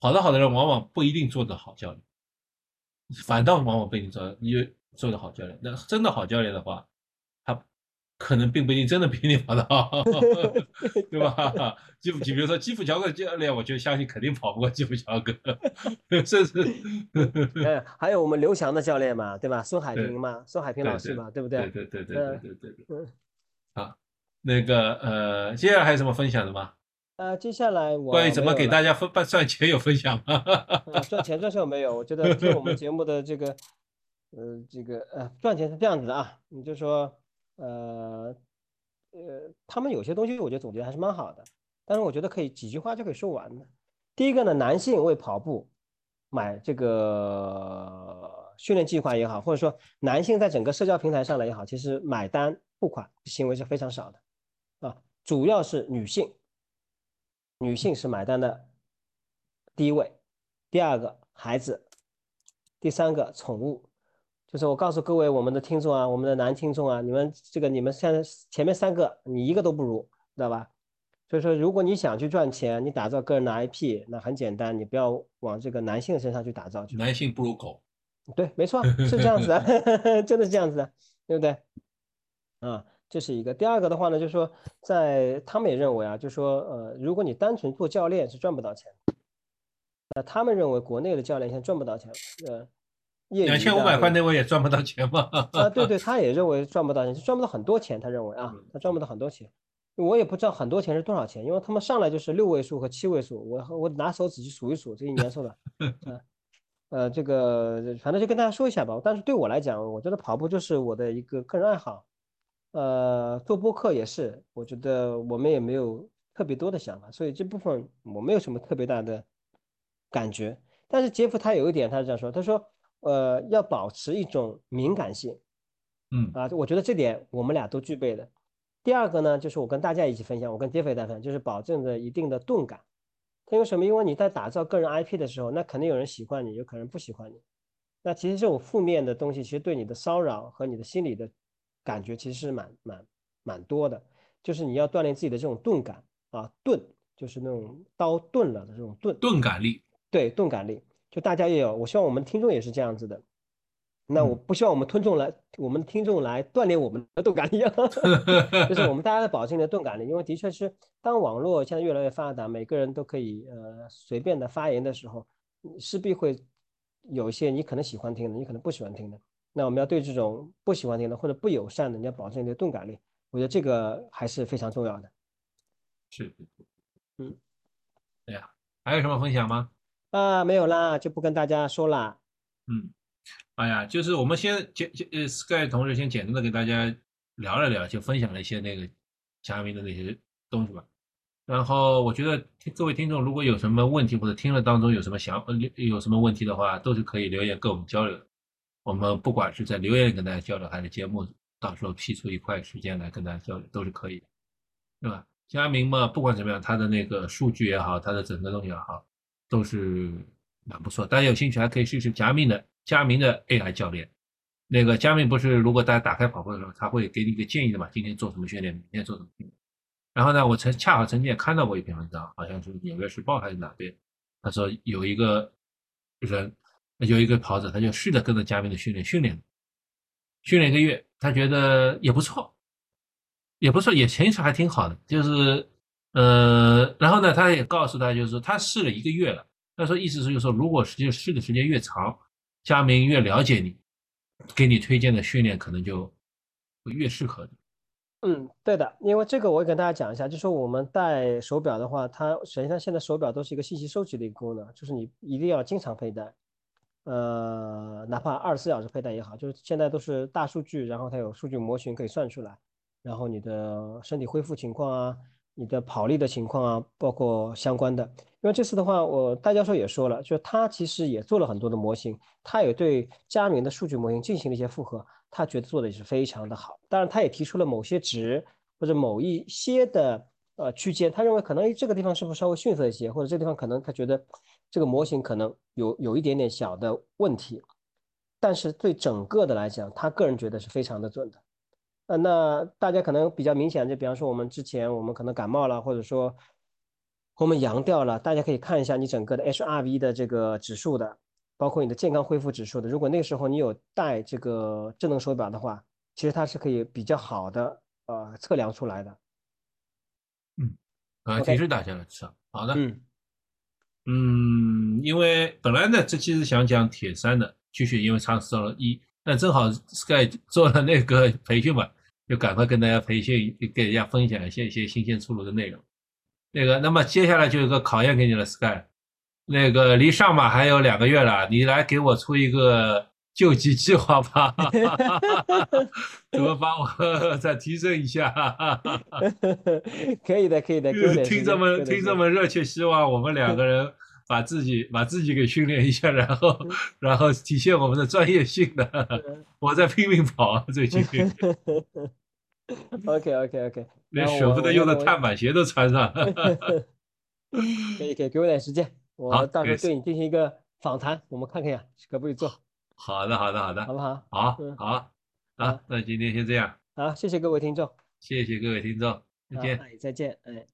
跑得好的人往往不一定做得好教练，反倒往往不一定做因为做得好教练。那真的好教练的话，他可能并不一定真的比你跑得好，对吧？基普，你比如说基普乔格教练，我就相信肯定跑不过基普乔格，甚至嗯，还有我们刘翔的教练嘛，对吧？孙海对平嘛，孙海平老师嘛，对不对对？对对对对对对对。嗯，好，那个呃，接下来还有什么分享的吗？呃，接下来我关于怎么给大家家分办赚钱有分享吗？呃赚钱赚钱我没有，我觉得听我们节目的这个呃这个呃赚钱是这样子的啊，你就说呃呃他们有些东西我觉得总结还是蛮好的，但是我觉得可以几句话就可以说完的。第一个呢，男性为跑步买这个训练计划也好，或者说男性在整个社交平台上来也好，其实买单付款行为是非常少的啊，主要是女性，女性是买单的第一位，第二个孩子，第三个宠物。就是我告诉各位我们的听众啊，我们的男听众啊，你们这个你们现在前面三个你一个都不如，知道吧？所以说，如果你想去赚钱，你打造个人的 IP，那很简单，你不要往这个男性身上去打造去。男性不如狗，对，没错，是这样子的，真的是这样子的，对不对？啊，这是一个。第二个的话呢，就是说，在他们也认为啊，就是说，呃，如果你单纯做教练是赚不到钱的，那他们认为国内的教练现在赚不到钱，呃，业余两千五百块那位也赚不到钱吗？啊，对对，他也认为赚不到钱，赚不到很多钱，他认为啊，嗯他赚不到很多钱。我也不知道很多钱是多少钱，因为他们上来就是六位数和七位数，我我拿手指去数一数，这一年收的，嗯，呃，这个反正就跟大家说一下吧。但是对我来讲，我觉得跑步就是我的一个个人爱好，呃，做播客也是，我觉得我们也没有特别多的想法，所以这部分我没有什么特别大的感觉。但是杰夫他有一点，他是这样说，他说，呃，要保持一种敏感性。嗯啊，我觉得这点我们俩都具备的。第二个呢，就是我跟大家一起分享，我跟杰斐大分享，就是保证着一定的钝感。因为什么？因为你在打造个人 IP 的时候，那肯定有人喜欢你，有可能不喜欢你。那其实这种负面的东西，其实对你的骚扰和你的心理的感觉，其实是蛮蛮蛮多的。就是你要锻炼自己的这种钝感啊，钝就是那种刀钝了的这种钝，钝感力，对钝感力，就大家也有。我希望我们听众也是这样子的。那我嗯不希望我们听众来，我们听众来锻炼我们的钝感力啊，就是我们大家的保证的钝感力，因为的确是当网络现在越来越发达，每个人都可以呃随便的发言的时候，势必会有一些你可能喜欢听的，你可能不喜欢听的。那我们要对这种不喜欢听的或者不友善的，你要保证你的钝感力。我觉得这个还是非常重要的。是，嗯，对呀，还有什么分享吗？啊，没有啦，就不跟大家说啦。嗯，哎呀，就是我们先简简呃，Sky 同事先简单的给大家聊了聊，就分享了一些那个嘉宾的那些东西吧。然后我觉得各位听众如果有什么问题或者听了当中有什么想呃有什么问题的话，都是可以留言跟我们交流。我们不管是在留言里跟大家交流，还是节目到时候批出一块时间来跟大家交流，都是可以的，对吧？佳明嘛，不管怎么样，他的那个数据也好，他的整个东西也好，都是蛮不错。大家有兴趣还可以试试佳明的佳明的 AI 教练。那个佳明不是，如果大家打开跑步的时候，他会给你一个建议的嘛？今天做什么训练，明天做什么训练。然后呢，我曾恰好曾经也看到过一篇文章，好像是《纽约时报》还是哪边，他说有一个人，有一个跑者，他就试着跟着佳明的训练训练，训练一个月，他觉得也不错。也不错，也其实还挺好的，就是，呃，然后呢，他也告诉他，就是说他试了一个月了，他说意思是就是说，如果实际试的时间越长，佳明越了解你，给你推荐的训练可能就会越适合你。嗯，对的，因为这个我也跟大家讲一下，就说我们戴手表的话，它实际上现在手表都是一个信息收集的一个功能，就是你一定要经常佩戴，呃，哪怕二十四小时佩戴也好，就是现在都是大数据，然后它有数据模型可以算出来。然后你的身体恢复情况啊，你的跑力的情况啊，包括相关的。因为这次的话，我戴教授也说了，就他其实也做了很多的模型，他也对佳明的数据模型进行了一些复核，他觉得做的也是非常的好。当然，他也提出了某些值或者某一些的呃区间，他认为可能这个地方是不是稍微逊色一些，或者这地方可能他觉得这个模型可能有有一点点小的问题，但是对整个的来讲，他个人觉得是非常的准的。呃，那大家可能比较明显，就比方说我们之前我们可能感冒了，或者说我们阳掉了，大家可以看一下你整个的 HRV 的这个指数的，包括你的健康恢复指数的。如果那个时候你有戴这个智能手表的话，其实它是可以比较好的呃测量出来的。嗯，啊，提示大家了，是好的。嗯嗯，因为本来呢这期是想讲铁三的，继续因为尝试到了一。那正好 Sky 做了那个培训嘛，就赶快跟大家培训，给大家分享一些一些新鲜出炉的内容。那个，那么接下来就有个考验给你了，Sky。那个离上马还有两个月了，你来给我出一个救急计划吧，怎么帮我再提升一下？可以的，可以的。听这么听这么热切，希望我们两个人。把自己把自己给训练一下，然后 然后体现我们的专业性的。我在拼命跑最近。OK OK OK，连舍不得用的碳板鞋都穿上。可以可以，给我点时间，我到时候对你进行一个访谈，我们看看呀，可不可以做？好的好的好的，好不好？好，好，好，那今天先这样。好，谢谢各位听众。谢谢各位听众，再见。再见，哎。